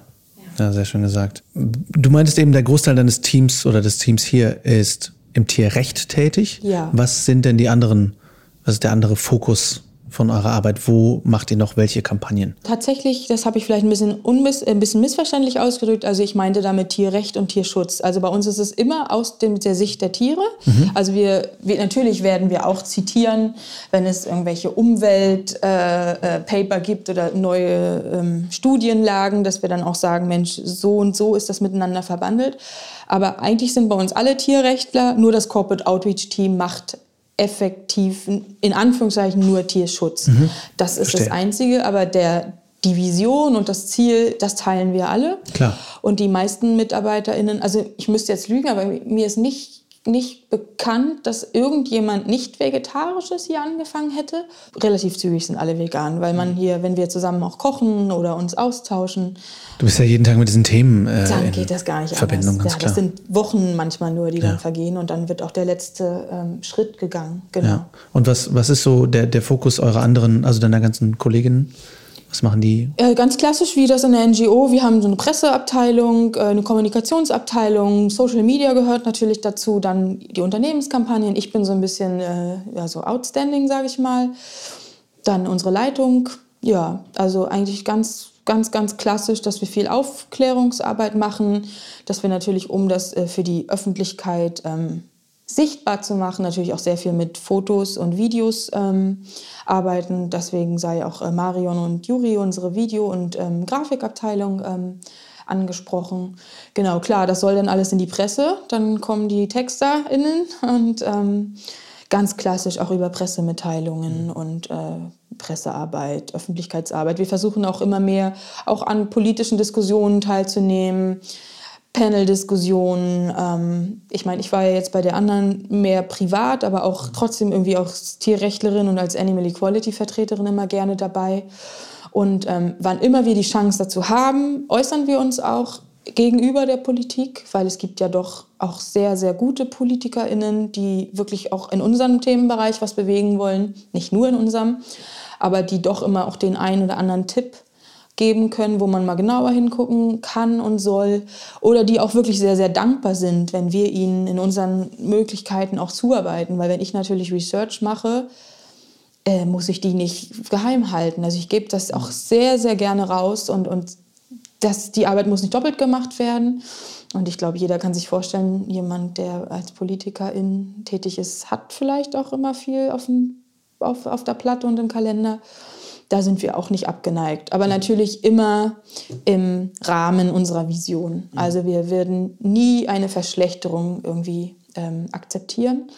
ja, sehr schön gesagt. Du meintest eben, der Großteil deines Teams oder des Teams hier ist im Tierrecht tätig. Ja. Was sind denn die anderen, was ist der andere Fokus von eurer Arbeit? Wo macht ihr noch welche Kampagnen? Tatsächlich, das habe ich vielleicht ein bisschen, unmiss, ein bisschen missverständlich ausgedrückt. Also ich meinte damit Tierrecht und Tierschutz. Also bei uns ist es immer aus dem, der Sicht der Tiere. Mhm. Also wir, wir, natürlich werden wir auch zitieren, wenn es irgendwelche Umweltpaper äh, äh, gibt oder neue ähm, Studienlagen, dass wir dann auch sagen, Mensch, so und so ist das miteinander verbandelt. Aber eigentlich sind bei uns alle Tierrechtler, nur das Corporate Outreach Team macht effektiv, in Anführungszeichen, nur Tierschutz. Mhm. Das ist Verstehe. das Einzige, aber der, die Vision und das Ziel, das teilen wir alle. Klar. Und die meisten MitarbeiterInnen, also ich müsste jetzt lügen, aber mir ist nicht nicht bekannt, dass irgendjemand nicht Vegetarisches hier angefangen hätte. Relativ zügig sind alle vegan, weil man hier, wenn wir zusammen auch kochen oder uns austauschen. Du bist ja jeden Tag mit diesen Themen äh, dann geht das gar nicht Verbindung, anders. Ja, das sind Wochen manchmal nur, die ja. dann vergehen und dann wird auch der letzte ähm, Schritt gegangen. Genau. Ja. Und was, was ist so der, der Fokus eurer anderen, also deiner ganzen Kolleginnen? Was machen die? Äh, ganz klassisch wie das in der NGO. Wir haben so eine Presseabteilung, äh, eine Kommunikationsabteilung, Social Media gehört natürlich dazu, dann die Unternehmenskampagnen. Ich bin so ein bisschen äh, ja, so outstanding, sage ich mal. Dann unsere Leitung. Ja, also eigentlich ganz ganz, ganz klassisch, dass wir viel Aufklärungsarbeit machen, dass wir natürlich, um das äh, für die Öffentlichkeit ähm, sichtbar zu machen, natürlich auch sehr viel mit Fotos und Videos ähm, arbeiten. Deswegen sei auch äh, Marion und Juri, unsere Video- und ähm, Grafikabteilung, ähm, angesprochen. Genau, klar, das soll dann alles in die Presse. Dann kommen die TexterInnen und ähm, ganz klassisch auch über Pressemitteilungen und äh, Pressearbeit, Öffentlichkeitsarbeit. Wir versuchen auch immer mehr auch an politischen Diskussionen teilzunehmen. Panel-Diskussionen. Ähm, ich meine, ich war ja jetzt bei der anderen mehr privat, aber auch trotzdem irgendwie als Tierrechtlerin und als Animal Equality-Vertreterin immer gerne dabei. Und ähm, wann immer wir die Chance dazu haben, äußern wir uns auch gegenüber der Politik, weil es gibt ja doch auch sehr, sehr gute PolitikerInnen, die wirklich auch in unserem Themenbereich was bewegen wollen, nicht nur in unserem, aber die doch immer auch den einen oder anderen Tipp geben können, wo man mal genauer hingucken kann und soll. Oder die auch wirklich sehr, sehr dankbar sind, wenn wir ihnen in unseren Möglichkeiten auch zuarbeiten. Weil wenn ich natürlich Research mache, äh, muss ich die nicht geheim halten. Also ich gebe das auch sehr, sehr gerne raus und, und das, die Arbeit muss nicht doppelt gemacht werden. Und ich glaube, jeder kann sich vorstellen, jemand, der als Politikerin tätig ist, hat vielleicht auch immer viel auf, dem, auf, auf der Platte und im Kalender da sind wir auch nicht abgeneigt. Aber natürlich immer im Rahmen unserer Vision. Also wir werden nie eine Verschlechterung irgendwie ähm, akzeptieren.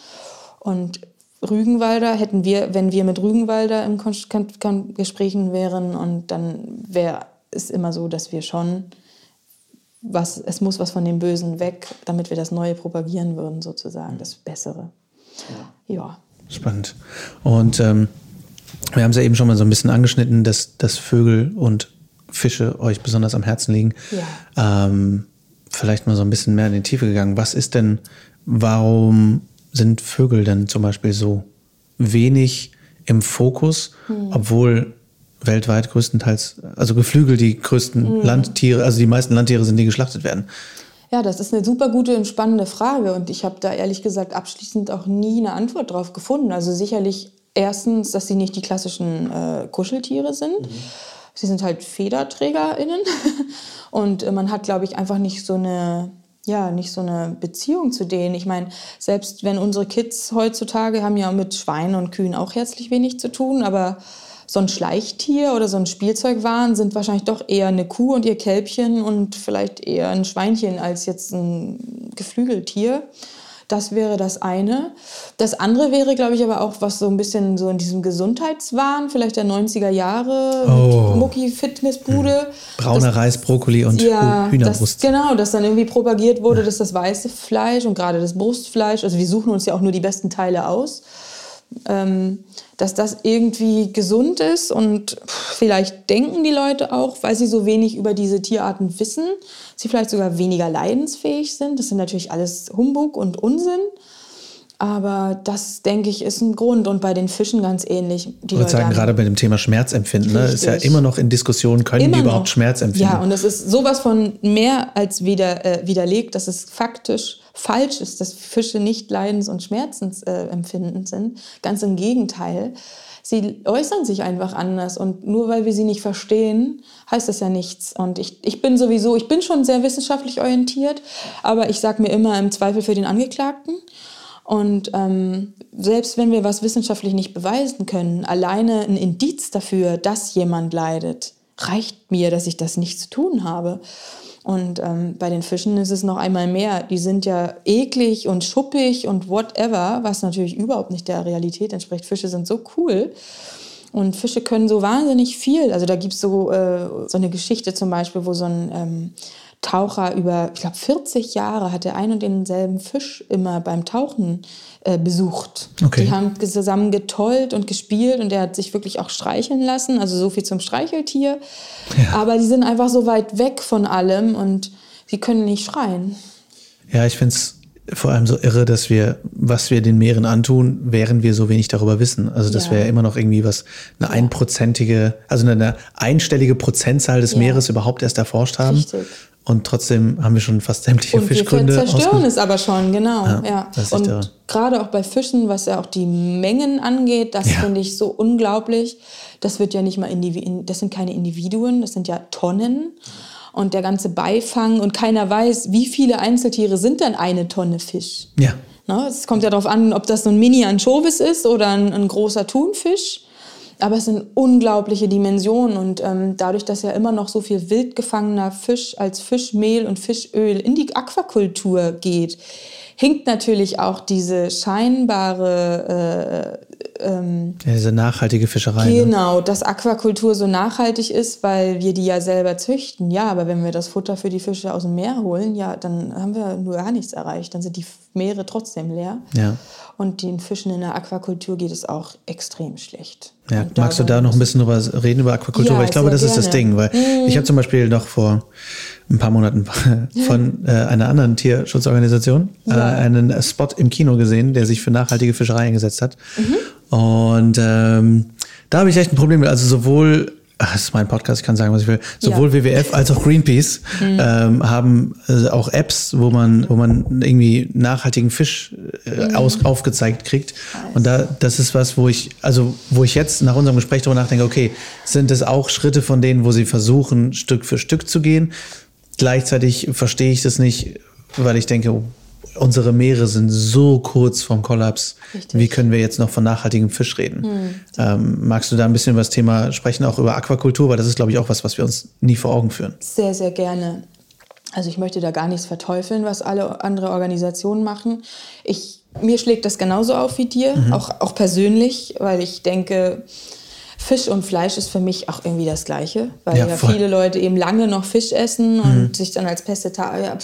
Und Rügenwalder hätten wir, wenn wir mit Rügenwalder im Kon Kon Gesprächen wären, und dann wäre es immer so, dass wir schon was, es muss was von dem Bösen weg, damit wir das Neue propagieren würden, sozusagen, das Bessere. Ja. ja. Spannend. Und ähm wir haben es ja eben schon mal so ein bisschen angeschnitten, dass, dass Vögel und Fische euch besonders am Herzen liegen. Ja. Ähm, vielleicht mal so ein bisschen mehr in die Tiefe gegangen. Was ist denn, warum sind Vögel denn zum Beispiel so wenig im Fokus, hm. obwohl weltweit größtenteils, also Geflügel die größten hm. Landtiere, also die meisten Landtiere sind, die geschlachtet werden. Ja, das ist eine super gute und spannende Frage und ich habe da ehrlich gesagt abschließend auch nie eine Antwort drauf gefunden. Also sicherlich erstens, dass sie nicht die klassischen äh, Kuscheltiere sind. Mhm. Sie sind halt FederträgerInnen. Und äh, man hat, glaube ich, einfach nicht so eine ja, nicht so eine Beziehung zu denen. Ich meine, selbst wenn unsere Kids heutzutage haben ja mit Schweinen und Kühen auch herzlich wenig zu tun, aber so ein Schleichtier oder so ein Spielzeugwahn sind wahrscheinlich doch eher eine Kuh und ihr Kälbchen und vielleicht eher ein Schweinchen als jetzt ein Geflügeltier Das wäre das eine. Das andere wäre, glaube ich, aber auch was so ein bisschen so in diesem Gesundheitswahn, vielleicht der 90er Jahre, Oh. Mucki-Fitnessbude. Brauner Das- Reis, Brokkoli und ja, Hühnerbrust. Das, genau, dass dann irgendwie propagiert wurde, dass das weiße Fleisch und gerade das Brustfleisch, also wir suchen uns ja auch nur die besten Teile aus, ähm, dass das irgendwie gesund ist und vielleicht denken die Leute auch, weil sie so wenig über diese Tierarten wissen, sie vielleicht sogar weniger leidensfähig sind. Das sind natürlich alles Humbug und Unsinn. Aber das, denke ich, ist ein Grund. Und bei den Fischen ganz ähnlich. Die Ich würde sagen, gerade bei dem Thema Schmerzempfinden, ne, ist ja immer noch in Diskussion, können die Immer überhaupt noch. Schmerz empfinden? Ja, und es ist sowas von mehr als wieder, äh, widerlegt, dass es faktisch falsch ist, dass Fische nicht leidens- und schmerzensempfindend sind. Ganz im Gegenteil. Sie äußern sich einfach anders und nur weil wir sie nicht verstehen, heißt das ja nichts. Und ich, ich bin sowieso, ich bin schon sehr wissenschaftlich orientiert, aber ich sage mir immer im Zweifel für den Angeklagten. Und ähm, selbst wenn wir was wissenschaftlich nicht beweisen können, alleine ein Indiz dafür, dass jemand leidet, reicht mir, dass ich das nicht zu tun habe. Und ähm, bei den Fischen ist es noch einmal mehr. Die sind ja eklig und schuppig und whatever, was natürlich überhaupt nicht der Realität entspricht. Fische sind so cool. Und Fische können so wahnsinnig viel. Also da gibt es so, äh, so eine Geschichte zum Beispiel, wo so ein ähm, Taucher über, ich glaube, 40 Jahre hat er einen und denselben Fisch immer beim Tauchen äh, besucht. Okay. Die haben zusammen getollt und gespielt und er hat sich wirklich auch streicheln lassen. Also so viel zum Streicheltier. Aber die sind einfach so weit weg von allem und sie können nicht schreien. Ja, ich finde es vor allem so irre, dass wir, was wir den Meeren antun, während wir so wenig darüber wissen. Also, dass Ja. wir ja immer noch irgendwie was, eine einprozentige, also eine einstellige Prozentzahl des Ja. Meeres überhaupt erst erforscht haben. Richtig. Und trotzdem haben wir schon fast sämtliche Und wir Fischgründe zerstören ausge- es aber schon, genau. Ja, Ja. Und gerade auch bei Fischen, was ja auch die Mengen angeht, das Ja. finde ich so unglaublich. Das wird ja nicht mal Indivi in- das sind keine Individuen, das sind ja Tonnen. Und der ganze Beifang und keiner weiß, wie viele Einzeltiere sind denn eine Tonne Fisch. Ja. Ne? Es kommt ja darauf an, ob das so ein Mini-Anchovis ist oder ein, ein großer Thunfisch. Aber es sind unglaubliche Dimensionen und ähm, dadurch, dass ja immer noch so viel wild gefangener Fisch als Fischmehl und Fischöl in die Aquakultur geht, hinkt natürlich auch diese scheinbare äh, ähm, diese nachhaltige Fischerei. Ne? Genau, dass Aquakultur so nachhaltig ist, weil wir die ja selber züchten. Ja, aber wenn wir das Futter für die Fische aus dem Meer holen, ja, dann haben wir nur gar nichts erreicht. Dann sind die Meere trotzdem leer. Ja. Und den Fischen in der Aquakultur geht es auch extrem schlecht. Ja, magst du da noch ein bisschen drüber reden, über Aquakultur? Ja, weil ich glaube, das ist das gerne. Mhm. Ding. Weil ich habe zum Beispiel noch vor ein paar Monaten von äh, einer anderen Tierschutzorganisation äh, einen Spot im Kino gesehen, der sich für nachhaltige Fischerei eingesetzt hat. Mhm. Und ähm, da habe ich echt ein Problem mit. Also sowohl das ist mein Podcast, ich kann sagen, was ich will. Sowohl WWF als auch Greenpeace Mhm. ähm, haben äh, auch Apps, wo man, wo man irgendwie nachhaltigen Fisch äh, Mhm. aus, aufgezeigt kriegt. Und da, das ist was, wo ich, also wo ich jetzt nach unserem Gespräch darüber nachdenke, okay, sind es auch Schritte von denen, wo sie versuchen, Stück für Stück zu gehen? Gleichzeitig verstehe ich das nicht, weil ich denke, unsere Meere sind so kurz vom Kollaps. Richtig. Wie können wir jetzt noch von nachhaltigem Fisch reden? Ähm, magst du da ein bisschen über das Thema sprechen, auch über Aquakultur? Weil das ist, glaube ich, auch was, was wir uns nie vor Augen führen. Sehr, sehr gerne. Also ich möchte da gar nichts verteufeln, was alle andere Organisationen machen. Ich, mir schlägt das genauso auf wie dir, Mhm. auch, auch persönlich, weil ich denke, Fisch und Fleisch ist für mich auch irgendwie das Gleiche, weil Ja, ja. Mhm. viele Leute eben lange noch Fisch essen und sich dann als Pesteta, ja,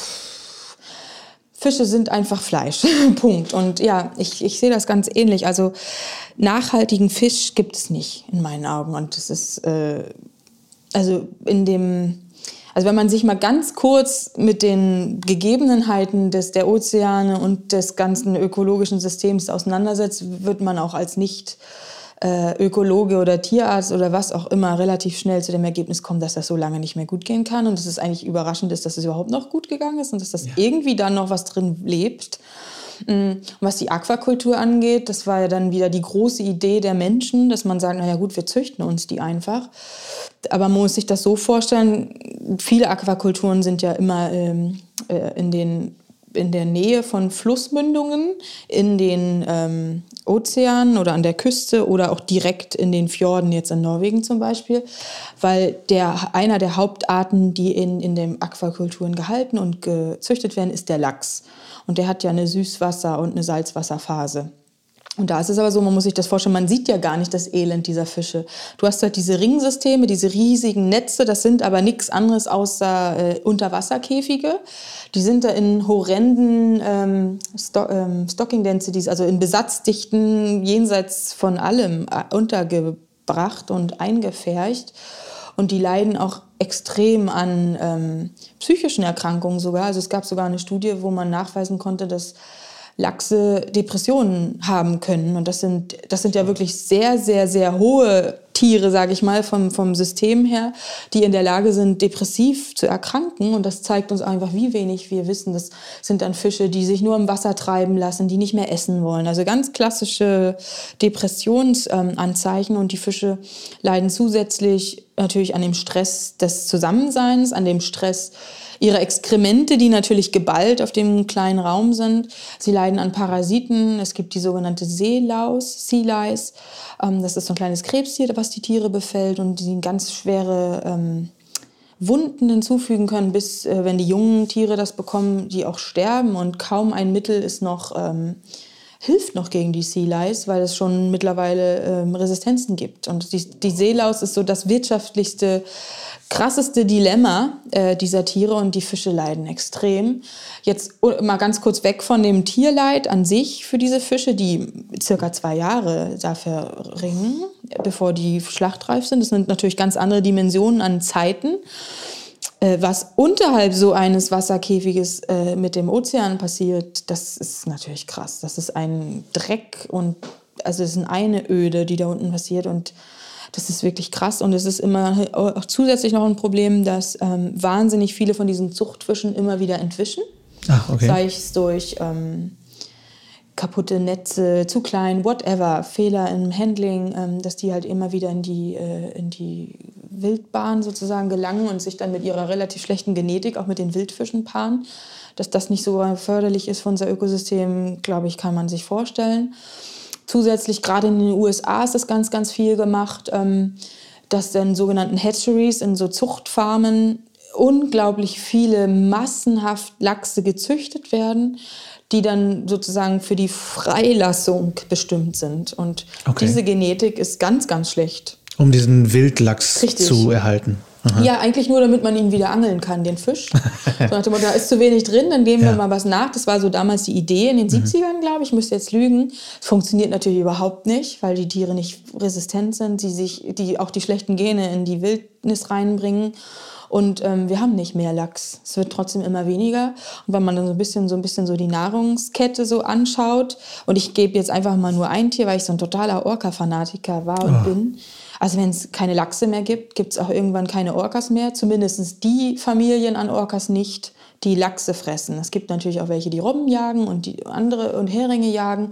Fische sind einfach Fleisch. Punkt. Und ja, ich, ich sehe das ganz ähnlich. Also nachhaltigen Fisch gibt es nicht in meinen Augen. Und das ist, äh, also in dem, also wenn man sich mal ganz kurz mit den Gegebenheiten des, der Ozeane und des ganzen ökologischen Systems auseinandersetzt, wird man auch als nicht äh, Ökologe oder Tierarzt oder was auch immer relativ schnell zu dem Ergebnis kommen, dass das so lange nicht mehr gut gehen kann und dass es eigentlich überraschend ist, dass es überhaupt noch gut gegangen ist und dass das irgendwie dann noch was drin lebt. Mm, Und was die Aquakultur angeht, das war ja dann wieder die große Idee der Menschen, dass man sagt, naja gut, wir züchten uns die einfach. Aber man muss sich das so vorstellen, viele Aquakulturen sind ja immer ähm, äh, in den in der Nähe von Flussmündungen in den ähm, Ozeanen oder an der Küste oder auch direkt in den Fjorden, jetzt in Norwegen zum Beispiel, weil der, einer der Hauptarten, die in, in den Aquakulturen gehalten und gezüchtet werden, ist der Lachs. Und der hat ja eine Süßwasser- und eine Salzwasserphase. Und da ist es aber so, man muss sich das vorstellen, man sieht ja gar nicht das Elend dieser Fische. Du hast halt diese Ringsysteme, diese riesigen Netze, das sind aber nichts anderes außer äh, Unterwasserkäfige. Die sind da in horrenden ähm, Sto ähm, Stocking Densities, also in Besatzdichten jenseits von allem äh, untergebracht und eingefärcht. Und die leiden auch extrem an ähm, psychischen Erkrankungen sogar. Also es gab sogar eine Studie, wo man nachweisen konnte, dass Lachse Depressionen haben können. Und das sind, das sind ja wirklich sehr, sehr, sehr hohe Tiere, sage ich mal, vom, vom System her, die in der Lage sind, depressiv zu erkranken. Und das zeigt uns einfach, wie wenig wir wissen. Das sind dann Fische, die sich nur im Wasser treiben lassen, die nicht mehr essen wollen. Also ganz klassische Depressionsanzeichen. Und die Fische leiden zusätzlich natürlich an dem Stress des Zusammenseins, an dem Stress ihre Exkremente, die natürlich geballt auf dem kleinen Raum sind. Sie leiden an Parasiten. Es gibt die sogenannte Seelaus, Sea Lice. Ähm, das ist so ein kleines Krebstier, was die Tiere befällt und die ganz schwere ähm, Wunden hinzufügen können, bis äh, wenn die jungen Tiere das bekommen, die auch sterben und kaum ein Mittel ist noch ähm, hilft noch gegen die Sea Lice, weil es schon mittlerweile ähm, Resistenzen gibt. Und die, die Seelaus ist so das wirtschaftlichste krasseste Dilemma äh, dieser Tiere und die Fische leiden extrem. Jetzt mal ganz kurz weg von dem Tierleid an sich für diese Fische, die circa zwei Jahre dafür ringen, bevor die schlachtreif sind. Das sind natürlich ganz andere Dimensionen an Zeiten. Äh, was unterhalb so eines Wasserkäfiges äh, mit dem Ozean passiert, das ist natürlich krass. Das ist ein Dreck und also es ist eine Öde, die da unten passiert und das ist wirklich krass und es ist immer auch zusätzlich noch ein Problem, dass ähm, wahnsinnig viele von diesen Zuchtfischen immer wieder entwischen. Ach, okay. Sei es durch ähm, kaputte Netze, zu klein, whatever, Fehler im Handling, ähm, dass die halt immer wieder in die, äh, in die Wildbahn sozusagen gelangen und sich dann mit ihrer relativ schlechten Genetik auch mit den Wildfischen paaren. Dass das nicht so förderlich ist für unser Ökosystem, glaube ich, kann man sich vorstellen. Zusätzlich, gerade in den USA ist das ganz, ganz viel gemacht, ähm, dass in sogenannten Hatcheries, in so Zuchtfarmen, unglaublich viele massenhaft Lachse gezüchtet werden, die dann sozusagen für die Freilassung bestimmt sind. Und okay. diese Genetik ist ganz, ganz schlecht. Um diesen Wildlachs Richtig. zu erhalten. Aha. Ja, eigentlich nur, damit man ihn wieder angeln kann, den Fisch. so Motto, da ist zu wenig drin, dann geben ja. wir mal was nach. Das war so damals die Idee in den mhm. 70ern, glaube ich. Ich müsste jetzt lügen. Es funktioniert natürlich überhaupt nicht, weil die Tiere nicht resistent sind, die sich, die auch die schlechten Gene in die Wildnis reinbringen. Und ähm, wir haben nicht mehr Lachs. Es wird trotzdem immer weniger. Und wenn man dann so ein bisschen so ein bisschen so die Nahrungskette so anschaut, und ich gebe jetzt einfach mal nur ein Tier, weil ich so ein totaler Orca-Fanatiker war und oh. bin. Also wenn es keine Lachse mehr gibt, gibt es auch irgendwann keine Orcas mehr. Zumindest die Familien an Orcas nicht, die Lachse fressen. Es gibt natürlich auch welche, die Robben jagen und die andere und Heringe jagen.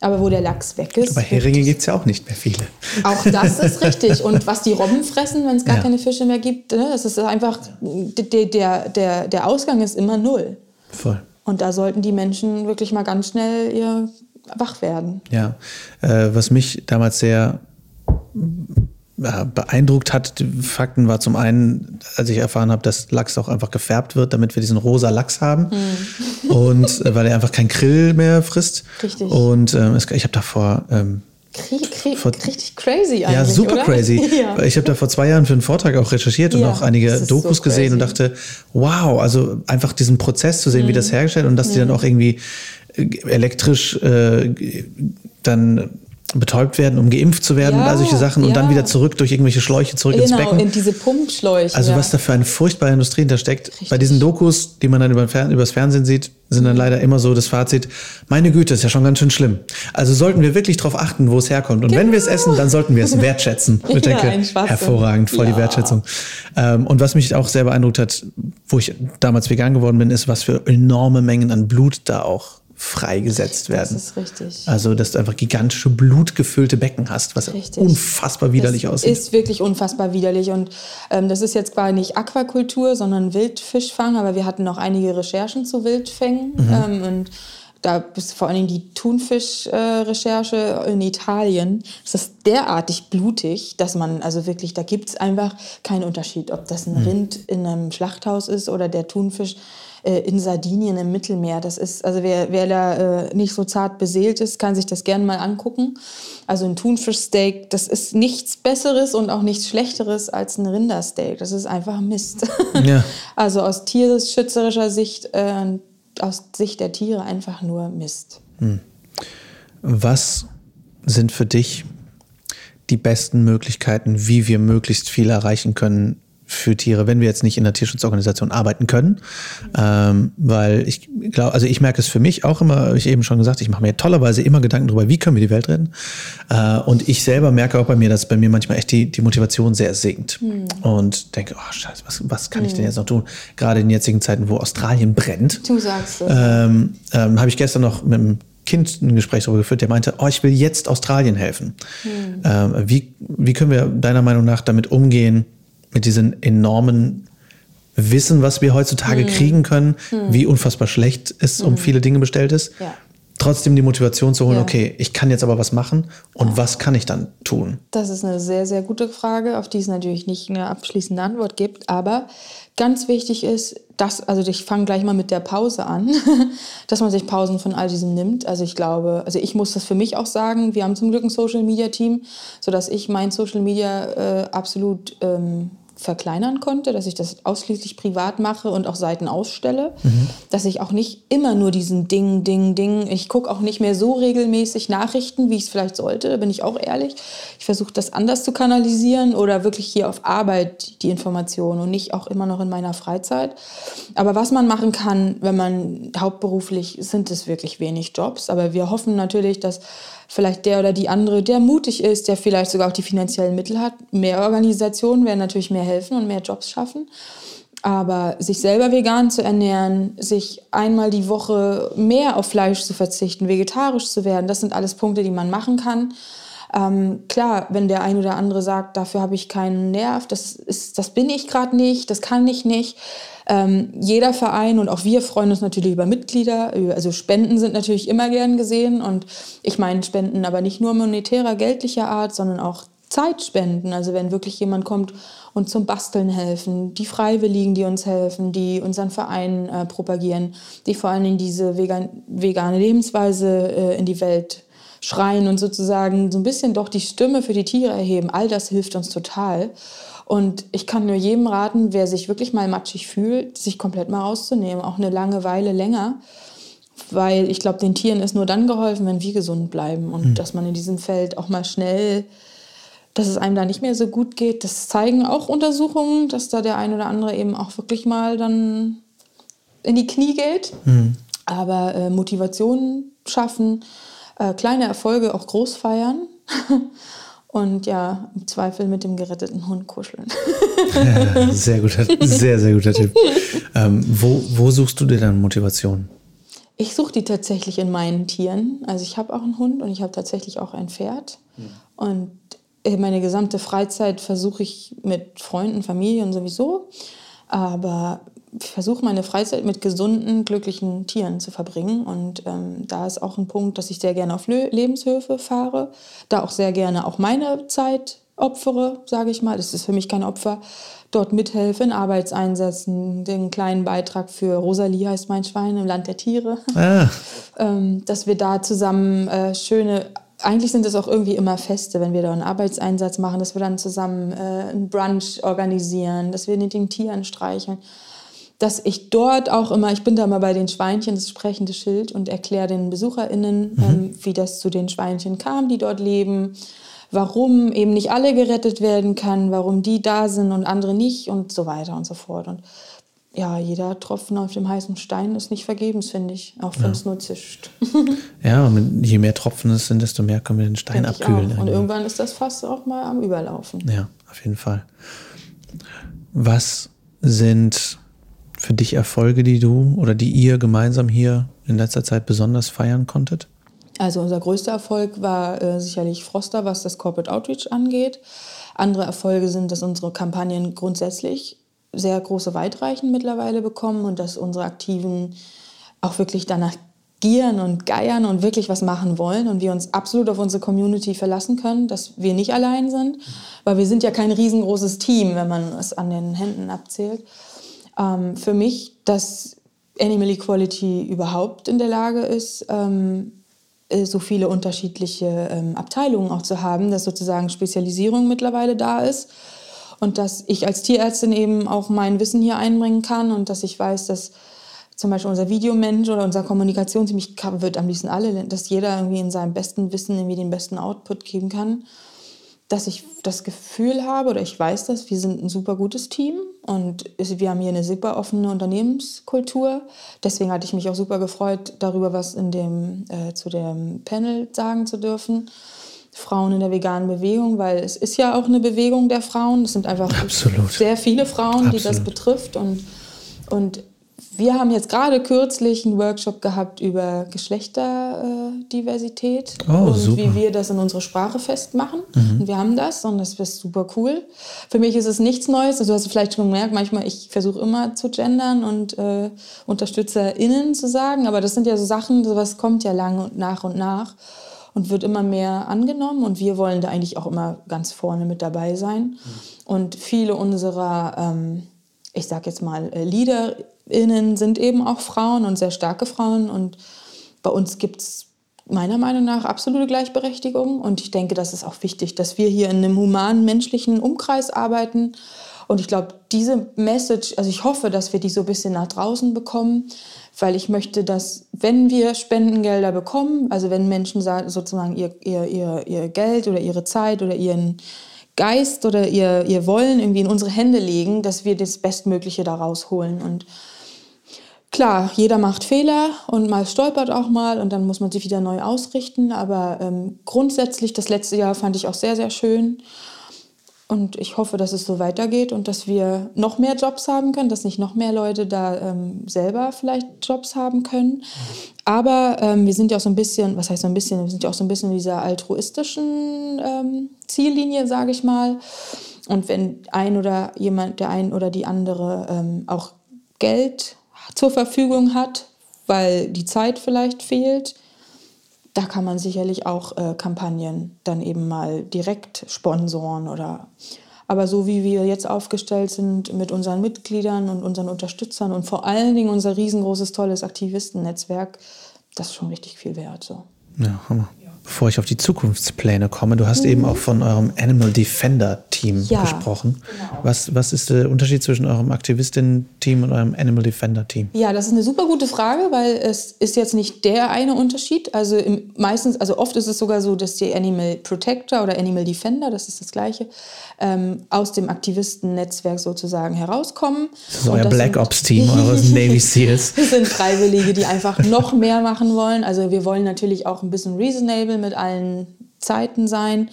Aber wo der Lachs weg ist. Aber Heringe gibt es ja auch nicht mehr viele. Auch das ist richtig. Und was die Robben fressen, wenn es gar ja. keine Fische mehr gibt, ne, das ist einfach, der, der, der, der Ausgang ist immer null. Voll. Und da sollten die Menschen wirklich mal ganz schnell ihr wach werden. Ja, äh, was mich damals sehr beeindruckt hat, die Fakten war zum einen, als ich erfahren habe, dass Lachs auch einfach gefärbt wird, damit wir diesen rosa Lachs haben. Mhm. Und äh, weil er einfach kein Krill mehr frisst. Richtig. Und ähm, ich habe davor. Ähm, vor, richtig crazy eigentlich. Ja, super oder? crazy. ja. Ich habe da vor zwei Jahren für einen Vortrag auch recherchiert und ja, auch einige Dokus so gesehen und dachte, wow, also einfach diesen Prozess zu sehen, mhm. wie das hergestellt und dass mhm. die dann auch irgendwie äh, elektrisch äh, dann betäubt werden, um geimpft zu werden ja, und all solche Sachen ja. und dann wieder zurück durch irgendwelche Schläuche zurück genau, ins Becken. in diese Pumpschläuche. Also ja. was da für eine furchtbare Industrie hintersteckt. Richtig. Bei diesen Dokus, die man dann über, übers Fernsehen sieht, sind dann leider immer so das Fazit, meine Güte, ist ja schon ganz schön schlimm. Also sollten wir wirklich darauf achten, wo es herkommt. Und genau. wenn wir es essen, dann sollten wir es wertschätzen. Ich denke, hervorragend, voll die Wertschätzung. Ähm, und was mich auch sehr beeindruckt hat, wo ich damals vegan geworden bin, ist, was für enorme Mengen an Blut da auch freigesetzt werden. Das ist richtig. Also, dass du einfach gigantische blutgefüllte Becken hast, was richtig. unfassbar widerlich das aussieht. Ist wirklich unfassbar widerlich. Und ähm, das ist jetzt zwar nicht Aquakultur, sondern Wildfischfang, aber wir hatten noch einige Recherchen zu Wildfängen. Mhm. Ähm, und da ist vor allen Dingen die Thunfisch-Recherche äh, in Italien. Das ist derartig blutig, dass man, also wirklich, da gibt es einfach keinen Unterschied, ob das ein mhm. Rind in einem Schlachthaus ist oder der Thunfisch äh, in Sardinien im Mittelmeer. Das ist, also wer, wer da äh, nicht so zart beseelt ist, kann sich das gerne mal angucken. Also ein Thunfischsteak, das ist nichts Besseres und auch nichts Schlechteres als ein Rindersteak. Das ist einfach Mist. Ja. Also aus tierschützerischer Sicht äh, aus Sicht der Tiere einfach nur Mist. Hm. Was sind für dich die besten Möglichkeiten, wie wir möglichst viel erreichen können für Tiere, wenn wir jetzt nicht in der Tierschutzorganisation arbeiten können. Ähm, weil ich glaube, also ich merke es für mich auch immer, habe ich eben schon gesagt, ich mache mir tollerweise immer Gedanken darüber, wie können wir die Welt retten. Äh, und ich selber merke auch bei mir, dass bei mir manchmal echt die, die Motivation sehr sinkt. Mhm. Und denke, oh scheiße, was, was kann mhm. ich denn hm. jetzt noch tun? Gerade in jetzigen Zeiten, wo Australien brennt. Du sagst es. Ähm, ähm, habe ich gestern noch mit einem Kind ein Gespräch darüber geführt, der meinte, oh, ich will jetzt Australien helfen. Mhm. Ähm, wie, wie können wir deiner Meinung nach damit umgehen, mit diesem enormen Wissen, was wir heutzutage hm. kriegen können, hm. wie unfassbar schlecht es hm. um viele Dinge bestellt ist. Ja. Trotzdem die Motivation zu holen, ja. okay, ich kann jetzt aber was machen und ja. was kann ich dann tun? Das ist eine sehr, sehr gute Frage, auf die es natürlich nicht eine abschließende Antwort gibt. Aber ganz wichtig ist, dass, also ich fange gleich mal mit der Pause an, dass man sich Pausen von all diesem nimmt. Also ich glaube, also ich muss das für mich auch sagen, wir haben zum Glück ein Social Media Team, sodass ich mein Social Media äh, absolut ähm, verkleinern konnte, dass ich das ausschließlich privat mache und auch Seiten ausstelle, mhm. dass ich auch nicht immer nur diesen Ding, Ding, Ding, ich gucke auch nicht mehr so regelmäßig Nachrichten, wie ich es vielleicht sollte, da bin ich auch ehrlich. Ich versuche das anders zu kanalisieren oder wirklich hier auf Arbeit die Informationen und nicht auch immer noch in meiner Freizeit. Aber was man machen kann, wenn man hauptberuflich, sind es wirklich wenig Jobs, aber wir hoffen natürlich, dass vielleicht der oder die andere, der mutig ist, der vielleicht sogar auch die finanziellen Mittel hat. Mehr Organisationen werden natürlich mehr helfen und mehr Jobs schaffen. Aber sich selber vegan zu ernähren, sich einmal die Woche mehr auf Fleisch zu verzichten, vegetarisch zu werden, das sind alles Punkte, die man machen kann. Ähm, klar, wenn der ein oder andere sagt, dafür habe ich keinen Nerv, das, ist, das bin ich gerade nicht, das kann ich nicht, ähm, jeder Verein und auch wir freuen uns natürlich über Mitglieder. Also Spenden sind natürlich immer gern gesehen. Und ich meine Spenden aber nicht nur monetärer, geldlicher Art, sondern auch Zeitspenden. Also wenn wirklich jemand kommt und zum Basteln helfen, die Freiwilligen, die uns helfen, die unseren Verein äh, propagieren, die vor allen Dingen diese vegan, vegane Lebensweise äh, in die Welt schreien und sozusagen so ein bisschen doch die Stimme für die Tiere erheben. All das hilft uns total. Und ich kann nur jedem raten, wer sich wirklich mal matschig fühlt, sich komplett mal rauszunehmen, auch eine lange Weile länger. Weil ich glaube, den Tieren ist nur dann geholfen, wenn wir gesund bleiben und mhm. dass man in diesem Feld auch mal schnell, dass es einem da nicht mehr so gut geht. Das zeigen auch Untersuchungen, dass da der ein oder andere eben auch wirklich mal dann in die Knie geht. Mhm. Aber äh, Motivation schaffen, äh, kleine Erfolge auch groß feiern. Und ja, im Zweifel mit dem geretteten Hund kuscheln. Ja, sehr guter, sehr, sehr guter Tipp. Ähm, wo, wo suchst du dir dann Motivation? Ich suche die tatsächlich in meinen Tieren. Also ich habe auch einen Hund und ich habe tatsächlich auch ein Pferd. Mhm. Und meine gesamte Freizeit versuche ich mit Freunden, Familien sowieso. Aber ich versuche meine Freizeit mit gesunden, glücklichen Tieren zu verbringen. Und ähm, da ist auch ein Punkt, dass ich sehr gerne auf Lebenshöfe fahre, da auch sehr gerne auch meine Zeit opfere, sage ich mal. Das ist für mich kein Opfer. Dort mithelfe in Arbeitseinsätzen, den kleinen Beitrag für Rosalie heißt mein Schwein im Land der Tiere. Ah. ähm, dass wir da zusammen äh, schöne eigentlich sind es auch irgendwie immer Feste, wenn wir da einen Arbeitseinsatz machen, dass wir dann zusammen äh, einen Brunch organisieren, dass wir mit den Tieren streicheln dass ich dort auch immer, ich bin da mal bei den Schweinchen, das sprechende Schild und erkläre den BesucherInnen, mhm. ähm, wie das zu den Schweinchen kam, die dort leben, warum eben nicht alle gerettet werden kann, warum die da sind und andere nicht und so weiter und so fort. Und ja, jeder Tropfen auf dem heißen Stein ist nicht vergebens, finde ich, auch wenn es ja. nur zischt. ja, und je mehr Tropfen es sind, desto mehr können wir den Stein Denk abkühlen. Und irgendwann ist das Fass auch mal am Überlaufen. Ja, auf jeden Fall. Was sind für dich Erfolge, die du oder die ihr gemeinsam hier in letzter Zeit besonders feiern konntet? Also unser größter Erfolg war äh, sicherlich Froster, was das Corporate Outreach angeht. Andere Erfolge sind, dass unsere Kampagnen grundsätzlich sehr große Weitreichen mittlerweile bekommen und dass unsere Aktiven auch wirklich danach gieren und geiern und wirklich was machen wollen und wir uns absolut auf unsere Community verlassen können, dass wir nicht allein sind, weil wir sind ja kein riesengroßes Team, wenn man es an den Händen abzählt. Ähm, für mich, dass Animal Equality überhaupt in der Lage ist, ähm, äh, so viele unterschiedliche ähm, Abteilungen auch zu haben, dass sozusagen Spezialisierung mittlerweile da ist und dass ich als Tierärztin eben auch mein Wissen hier einbringen kann und dass ich weiß, dass zum Beispiel unser Videomensch oder unser Kommunikationsmensch wird am liebsten alle, dass jeder irgendwie in seinem besten Wissen irgendwie den besten Output geben kann dass ich das Gefühl habe oder ich weiß das, wir sind ein super gutes Team und wir haben hier eine super offene Unternehmenskultur. Deswegen hatte ich mich auch super gefreut, darüber was in dem, äh, zu dem Panel sagen zu dürfen. Frauen in der veganen Bewegung, weil es ist ja auch eine Bewegung der Frauen. Es sind einfach Absolut. sehr viele Frauen, Absolut. die das betrifft. Und, und wir haben jetzt gerade kürzlich einen Workshop gehabt über Geschlechterdiversität oh, und super. wie wir das in unsere Sprache festmachen. Mhm. Und wir haben das und das ist super cool. Für mich ist es nichts Neues. Also du hast vielleicht schon gemerkt, manchmal ich versuche immer zu gendern und äh, UnterstützerInnen zu sagen, aber das sind ja so Sachen, sowas kommt ja lang und nach und nach und wird immer mehr angenommen und wir wollen da eigentlich auch immer ganz vorne mit dabei sein. Mhm. Und viele unserer, ähm, ich sag jetzt mal, äh, Leader innen sind eben auch Frauen und sehr starke Frauen. Und bei uns gibt es meiner Meinung nach absolute Gleichberechtigung. Und ich denke, das ist auch wichtig, dass wir hier in einem humanen, menschlichen Umkreis arbeiten. Und ich glaube, diese Message, also ich hoffe, dass wir die so ein bisschen nach draußen bekommen, weil ich möchte, dass wenn wir Spendengelder bekommen, also wenn Menschen sozusagen ihr, ihr, ihr, ihr Geld oder ihre Zeit oder ihren Geist oder ihr, ihr Wollen irgendwie in unsere Hände legen, dass wir das Bestmögliche da rausholen. Und Klar, jeder macht Fehler und mal stolpert auch mal und dann muss man sich wieder neu ausrichten. Aber ähm, grundsätzlich, das letzte Jahr fand ich auch sehr, sehr schön. Und ich hoffe, dass es so weitergeht und dass wir noch mehr Jobs haben können, dass nicht noch mehr Leute da ähm, selber vielleicht Jobs haben können. Aber ähm, wir sind ja auch so ein bisschen, was heißt so ein bisschen, wir sind ja auch so ein bisschen in dieser altruistischen ähm, Ziellinie, sage ich mal. Und wenn ein oder jemand, der ein oder die andere ähm, auch Geld zur Verfügung hat, weil die Zeit vielleicht fehlt, da kann man sicherlich auch äh, Kampagnen dann eben mal direkt sponsoren oder aber so wie wir jetzt aufgestellt sind mit unseren Mitgliedern und unseren Unterstützern und vor allen Dingen unser riesengroßes, tolles Aktivistennetzwerk, das ist schon richtig viel wert. So. Ja, Hammer bevor ich auf die Zukunftspläne komme, du hast mhm. eben auch von eurem Animal Defender Team ja, gesprochen. Genau. Was, was ist der Unterschied zwischen eurem Aktivistinnen-Team und eurem Animal Defender Team? Ja, das ist eine super gute Frage, weil es ist jetzt nicht der eine Unterschied. Also im, meistens, also oft ist es sogar so, dass die Animal Protector oder Animal Defender, das ist das gleiche, ähm, aus dem Aktivistennetzwerk sozusagen herauskommen. Das ist euer Black Ops Team, eures Navy Seals. das sind Freiwillige, die einfach noch mehr machen wollen. Also wir wollen natürlich auch ein bisschen reasonable mit allen Zeiten sein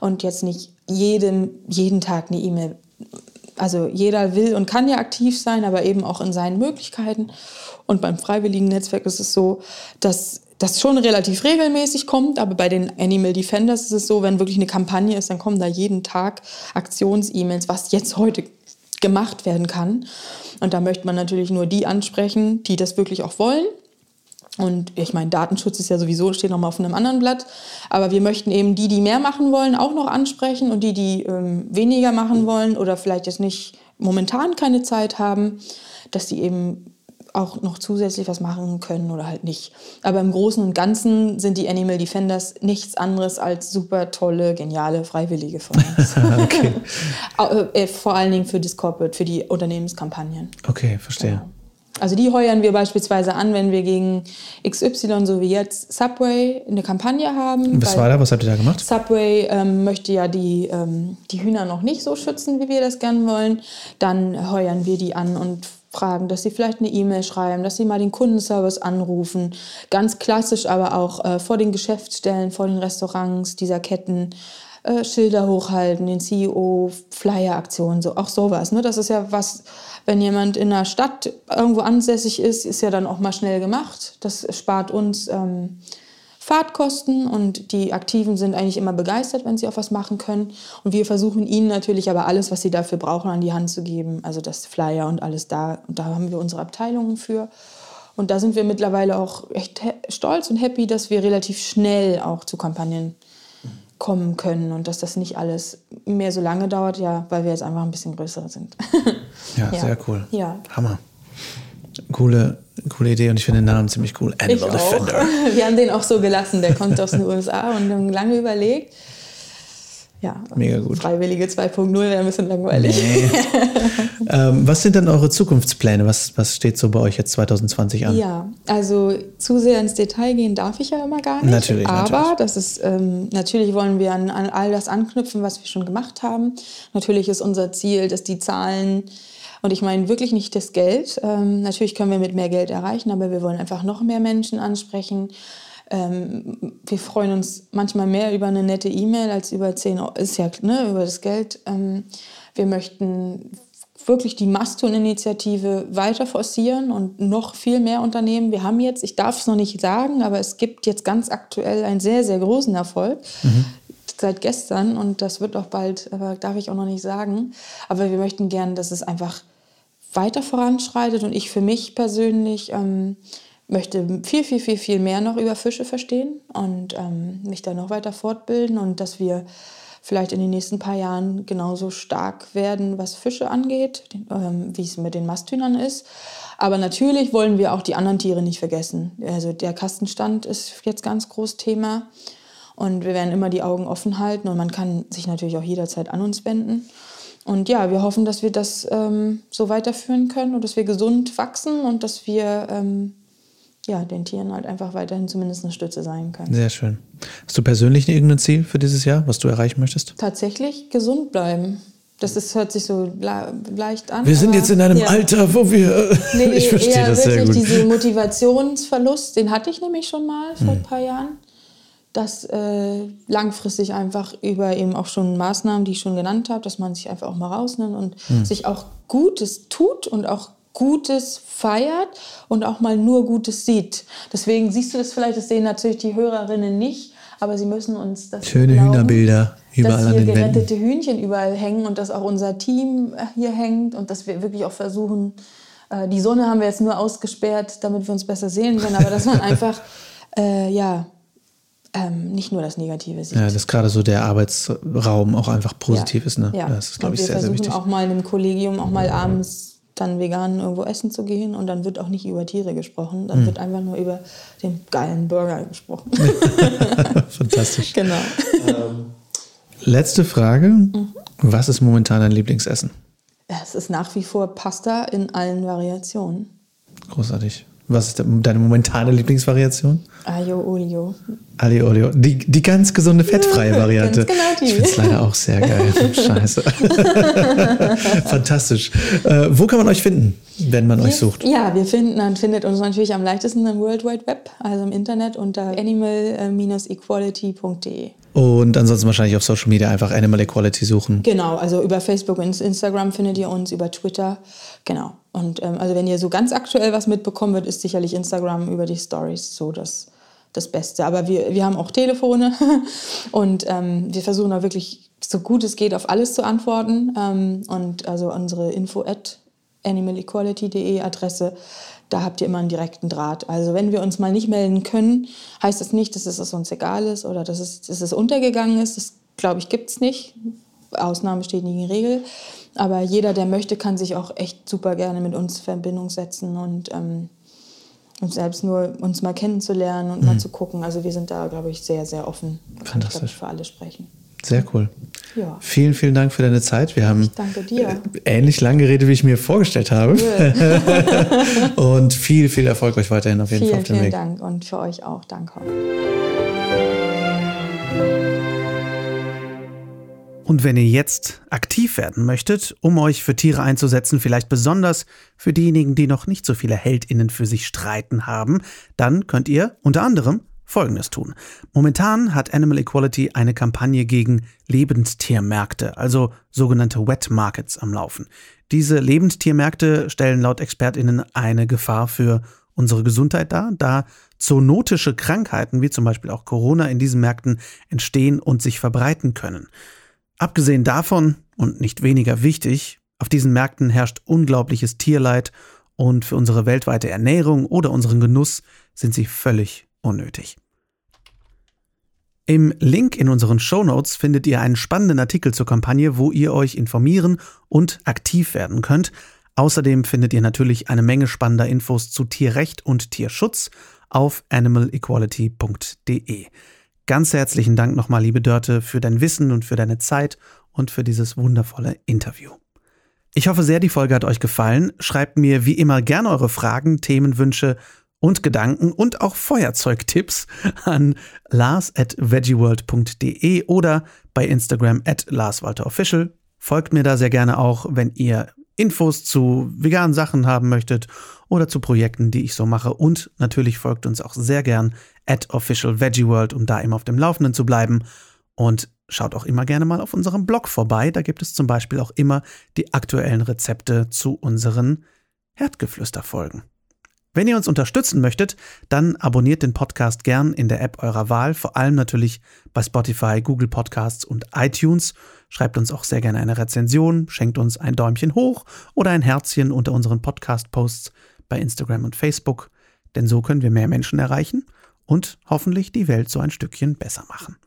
und jetzt nicht jedem, jeden Tag eine E-Mail. Also jeder will und kann ja aktiv sein, aber eben auch in seinen Möglichkeiten. Und beim freiwilligen Netzwerk ist es so, dass das schon relativ regelmäßig kommt, aber bei den Animal Defenders ist es so, wenn wirklich eine Kampagne ist, dann kommen da jeden Tag Aktions-E-Mails, was jetzt heute gemacht werden kann. Und da möchte man natürlich nur die ansprechen, die das wirklich auch wollen und ich meine, Datenschutz ist ja sowieso, steht nochmal auf einem anderen Blatt. Aber wir möchten eben die, die mehr machen wollen, auch noch ansprechen und die, die ähm, weniger machen wollen oder vielleicht jetzt nicht momentan keine Zeit haben, dass die eben auch noch zusätzlich was machen können oder halt nicht. Aber im Großen und Ganzen sind die Animal Defenders nichts anderes als super tolle, geniale Freiwillige von uns. okay. Äh, vor allen Dingen für das Corporate, für die Unternehmenskampagnen. Okay, verstehe. Genau. Also die heuern wir beispielsweise an, wenn wir gegen XY, so wie jetzt Subway, eine Kampagne haben. Was war da? Was habt ihr da gemacht? Subway ähm, möchte ja die, ähm, die Hühner noch nicht so schützen, wie wir das gern wollen. Dann heuern wir die an und fragen, dass sie vielleicht eine E-Mail schreiben, dass sie mal den Kundenservice anrufen. Ganz klassisch aber auch äh, vor den Geschäftsstellen, vor den Restaurants dieser Ketten äh, Schilder hochhalten, den CEO, Flyer-Aktionen, so, auch sowas. Ne? Das ist ja was, wenn jemand in einer Stadt irgendwo ansässig ist, ist ja dann auch mal schnell gemacht. Das spart uns ähm, Fahrtkosten und die Aktiven sind eigentlich immer begeistert, wenn sie auch was machen können. Und wir versuchen ihnen natürlich aber alles, was sie dafür brauchen, an die Hand zu geben. Also das Flyer und alles da. Und da haben wir unsere Abteilungen für. Und da sind wir mittlerweile auch echt stolz und happy, dass wir relativ schnell auch zu Kampagnen kommen können und dass das nicht alles mehr so lange dauert, ja, weil wir jetzt einfach ein bisschen größer sind. ja, ja, sehr cool. Ja. Hammer. Coole, coole Idee und ich finde den Namen ziemlich cool. Animal Defender. Wir haben den auch so gelassen, der kommt aus den USA und haben lange überlegt. Ja, mega gut. Freiwillige 2.0 wäre ein bisschen langweilig. Nee. ähm, was sind dann eure Zukunftspläne? Was, was steht so bei euch jetzt 2020 an? Ja, also zu sehr ins Detail gehen darf ich ja immer gar nicht. Natürlich. Aber natürlich. das ist ähm, natürlich wollen wir an, an all das anknüpfen, was wir schon gemacht haben. Natürlich ist unser Ziel, dass die Zahlen und ich meine wirklich nicht das Geld. Ähm, natürlich können wir mit mehr Geld erreichen, aber wir wollen einfach noch mehr Menschen ansprechen. Ähm, wir freuen uns manchmal mehr über eine nette E-Mail als über 10 Euro, ist ja ne, über das Geld. Ähm, wir möchten wirklich die Maston-Initiative weiter forcieren und noch viel mehr Unternehmen. Wir haben jetzt, ich darf es noch nicht sagen, aber es gibt jetzt ganz aktuell einen sehr, sehr großen Erfolg. Mhm seit gestern und das wird auch bald, aber darf ich auch noch nicht sagen. Aber wir möchten gern, dass es einfach weiter voranschreitet und ich für mich persönlich ähm, möchte viel, viel, viel, viel mehr noch über Fische verstehen und ähm, mich da noch weiter fortbilden und dass wir vielleicht in den nächsten paar Jahren genauso stark werden, was Fische angeht, ähm, wie es mit den Masthühnern ist. Aber natürlich wollen wir auch die anderen Tiere nicht vergessen. Also der Kastenstand ist jetzt ganz groß Thema. Und wir werden immer die Augen offen halten und man kann sich natürlich auch jederzeit an uns wenden. Und ja, wir hoffen, dass wir das ähm, so weiterführen können und dass wir gesund wachsen und dass wir ähm, ja, den Tieren halt einfach weiterhin zumindest eine Stütze sein können. Sehr schön. Hast du persönlich irgendein Ziel für dieses Jahr, was du erreichen möchtest? Tatsächlich gesund bleiben. Das ist, hört sich so leicht an. Wir sind jetzt in einem ja. Alter, wo wir. Nee, ich verstehe das sehr gut. Dieser Motivationsverlust, den hatte ich nämlich schon mal vor hm. ein paar Jahren dass äh, langfristig einfach über eben auch schon Maßnahmen, die ich schon genannt habe, dass man sich einfach auch mal rausnimmt und mhm. sich auch Gutes tut und auch Gutes feiert und auch mal nur Gutes sieht. Deswegen siehst du das vielleicht, das sehen natürlich die Hörerinnen nicht, aber sie müssen uns das Schöne glauben, Hühnerbilder überall dass hier an den gerettete Wänden. Hühnchen überall hängen und dass auch unser Team äh, hier hängt und dass wir wirklich auch versuchen, äh, die Sonne haben wir jetzt nur ausgesperrt, damit wir uns besser sehen können, aber dass man einfach, äh, ja, ähm, nicht nur das Negative sieht. Ja, dass gerade so der Arbeitsraum auch einfach positiv ja. ist. Ne? Ja. Das ist, glaube ich, sehr, sehr wichtig. auch mal in einem Kollegium auch mal abends dann vegan irgendwo essen zu gehen und dann wird auch nicht über Tiere gesprochen, dann mhm. wird einfach nur über den geilen Burger gesprochen. Fantastisch. Genau. Ähm, letzte Frage. Mhm. Was ist momentan dein Lieblingsessen? Es ist nach wie vor Pasta in allen Variationen. Großartig. Was ist deine momentane Lieblingsvariation? Aglio Olio. Aglio Olio. Die, die ganz gesunde, fettfreie Variante. Ganz genau die. Ich finde es leider auch sehr geil. Scheiße. Fantastisch. Äh, wo kann man euch finden, wenn man wir, euch sucht? Ja, wir finden, man findet uns natürlich am leichtesten im World Wide Web, also im Internet unter animal-equality.de. Und ansonsten wahrscheinlich auf Social Media einfach Animal Equality suchen. Genau, also über Facebook und Instagram findet ihr uns, über Twitter. Genau. Und ähm, also wenn ihr so ganz aktuell was mitbekommen wird, ist sicherlich Instagram über die Stories so das, das Beste. Aber wir, wir haben auch Telefone und ähm, wir versuchen auch wirklich so gut es geht auf alles zu antworten. Ähm, und also unsere info at animalequality.de Adresse, da habt ihr immer einen direkten Draht. Also wenn wir uns mal nicht melden können, heißt das nicht, dass es uns egal ist oder dass es, dass es untergegangen ist. Das glaube ich gibt es nicht. Ausnahme steht nicht in Regel. Aber jeder, der möchte, kann sich auch echt super gerne mit uns in Verbindung setzen und ähm, uns selbst nur uns mal kennenzulernen und mhm. mal zu gucken. Also wir sind da, glaube ich, sehr, sehr offen. Kann ich, ich, für alle sprechen. Sehr cool. Ja. Vielen, vielen Dank für deine Zeit. Wir haben danke dir. Äh, ähnlich lange geredet, wie ich mir vorgestellt habe. und viel, viel Erfolg euch weiterhin auf jeden vielen, Fall auf dem vielen Weg. Vielen Dank und für euch auch. Danke. Und wenn ihr jetzt aktiv werden möchtet, um euch für Tiere einzusetzen, vielleicht besonders für diejenigen, die noch nicht so viele Heldinnen für sich streiten haben, dann könnt ihr unter anderem Folgendes tun. Momentan hat Animal Equality eine Kampagne gegen Lebendtiermärkte, also sogenannte Wet Markets am Laufen. Diese Lebendtiermärkte stellen laut Expertinnen eine Gefahr für unsere Gesundheit dar, da zoonotische Krankheiten wie zum Beispiel auch Corona in diesen Märkten entstehen und sich verbreiten können. Abgesehen davon, und nicht weniger wichtig, auf diesen Märkten herrscht unglaubliches Tierleid und für unsere weltweite Ernährung oder unseren Genuss sind sie völlig unnötig. Im Link in unseren Show Notes findet ihr einen spannenden Artikel zur Kampagne, wo ihr euch informieren und aktiv werden könnt. Außerdem findet ihr natürlich eine Menge spannender Infos zu Tierrecht und Tierschutz auf animalequality.de. Ganz herzlichen Dank nochmal, liebe Dörte, für dein Wissen und für deine Zeit und für dieses wundervolle Interview. Ich hoffe sehr, die Folge hat euch gefallen. Schreibt mir wie immer gerne eure Fragen, Themenwünsche und Gedanken und auch Feuerzeugtipps an lars at veggieworld.de oder bei Instagram at larswalterofficial. Folgt mir da sehr gerne auch, wenn ihr Infos zu veganen Sachen haben möchtet oder zu Projekten, die ich so mache. Und natürlich folgt uns auch sehr gern at Official Veggie World, um da immer auf dem Laufenden zu bleiben. Und schaut auch immer gerne mal auf unserem Blog vorbei. Da gibt es zum Beispiel auch immer die aktuellen Rezepte zu unseren Herdgeflüsterfolgen. Wenn ihr uns unterstützen möchtet, dann abonniert den Podcast gern in der App eurer Wahl, vor allem natürlich bei Spotify, Google Podcasts und iTunes. Schreibt uns auch sehr gerne eine Rezension, schenkt uns ein Däumchen hoch oder ein Herzchen unter unseren Podcast-Posts bei Instagram und Facebook, denn so können wir mehr Menschen erreichen und hoffentlich die Welt so ein Stückchen besser machen.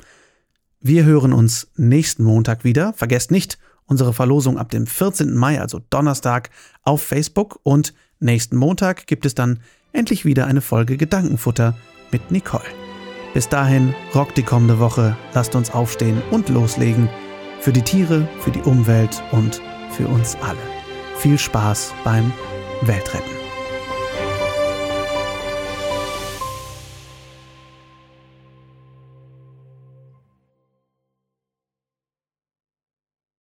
Wir hören uns nächsten Montag wieder. Vergesst nicht, unsere Verlosung ab dem 14. Mai, also Donnerstag, auf Facebook und Nächsten Montag gibt es dann endlich wieder eine Folge Gedankenfutter mit Nicole. Bis dahin, rockt die kommende Woche, lasst uns aufstehen und loslegen. Für die Tiere, für die Umwelt und für uns alle. Viel Spaß beim Weltretten.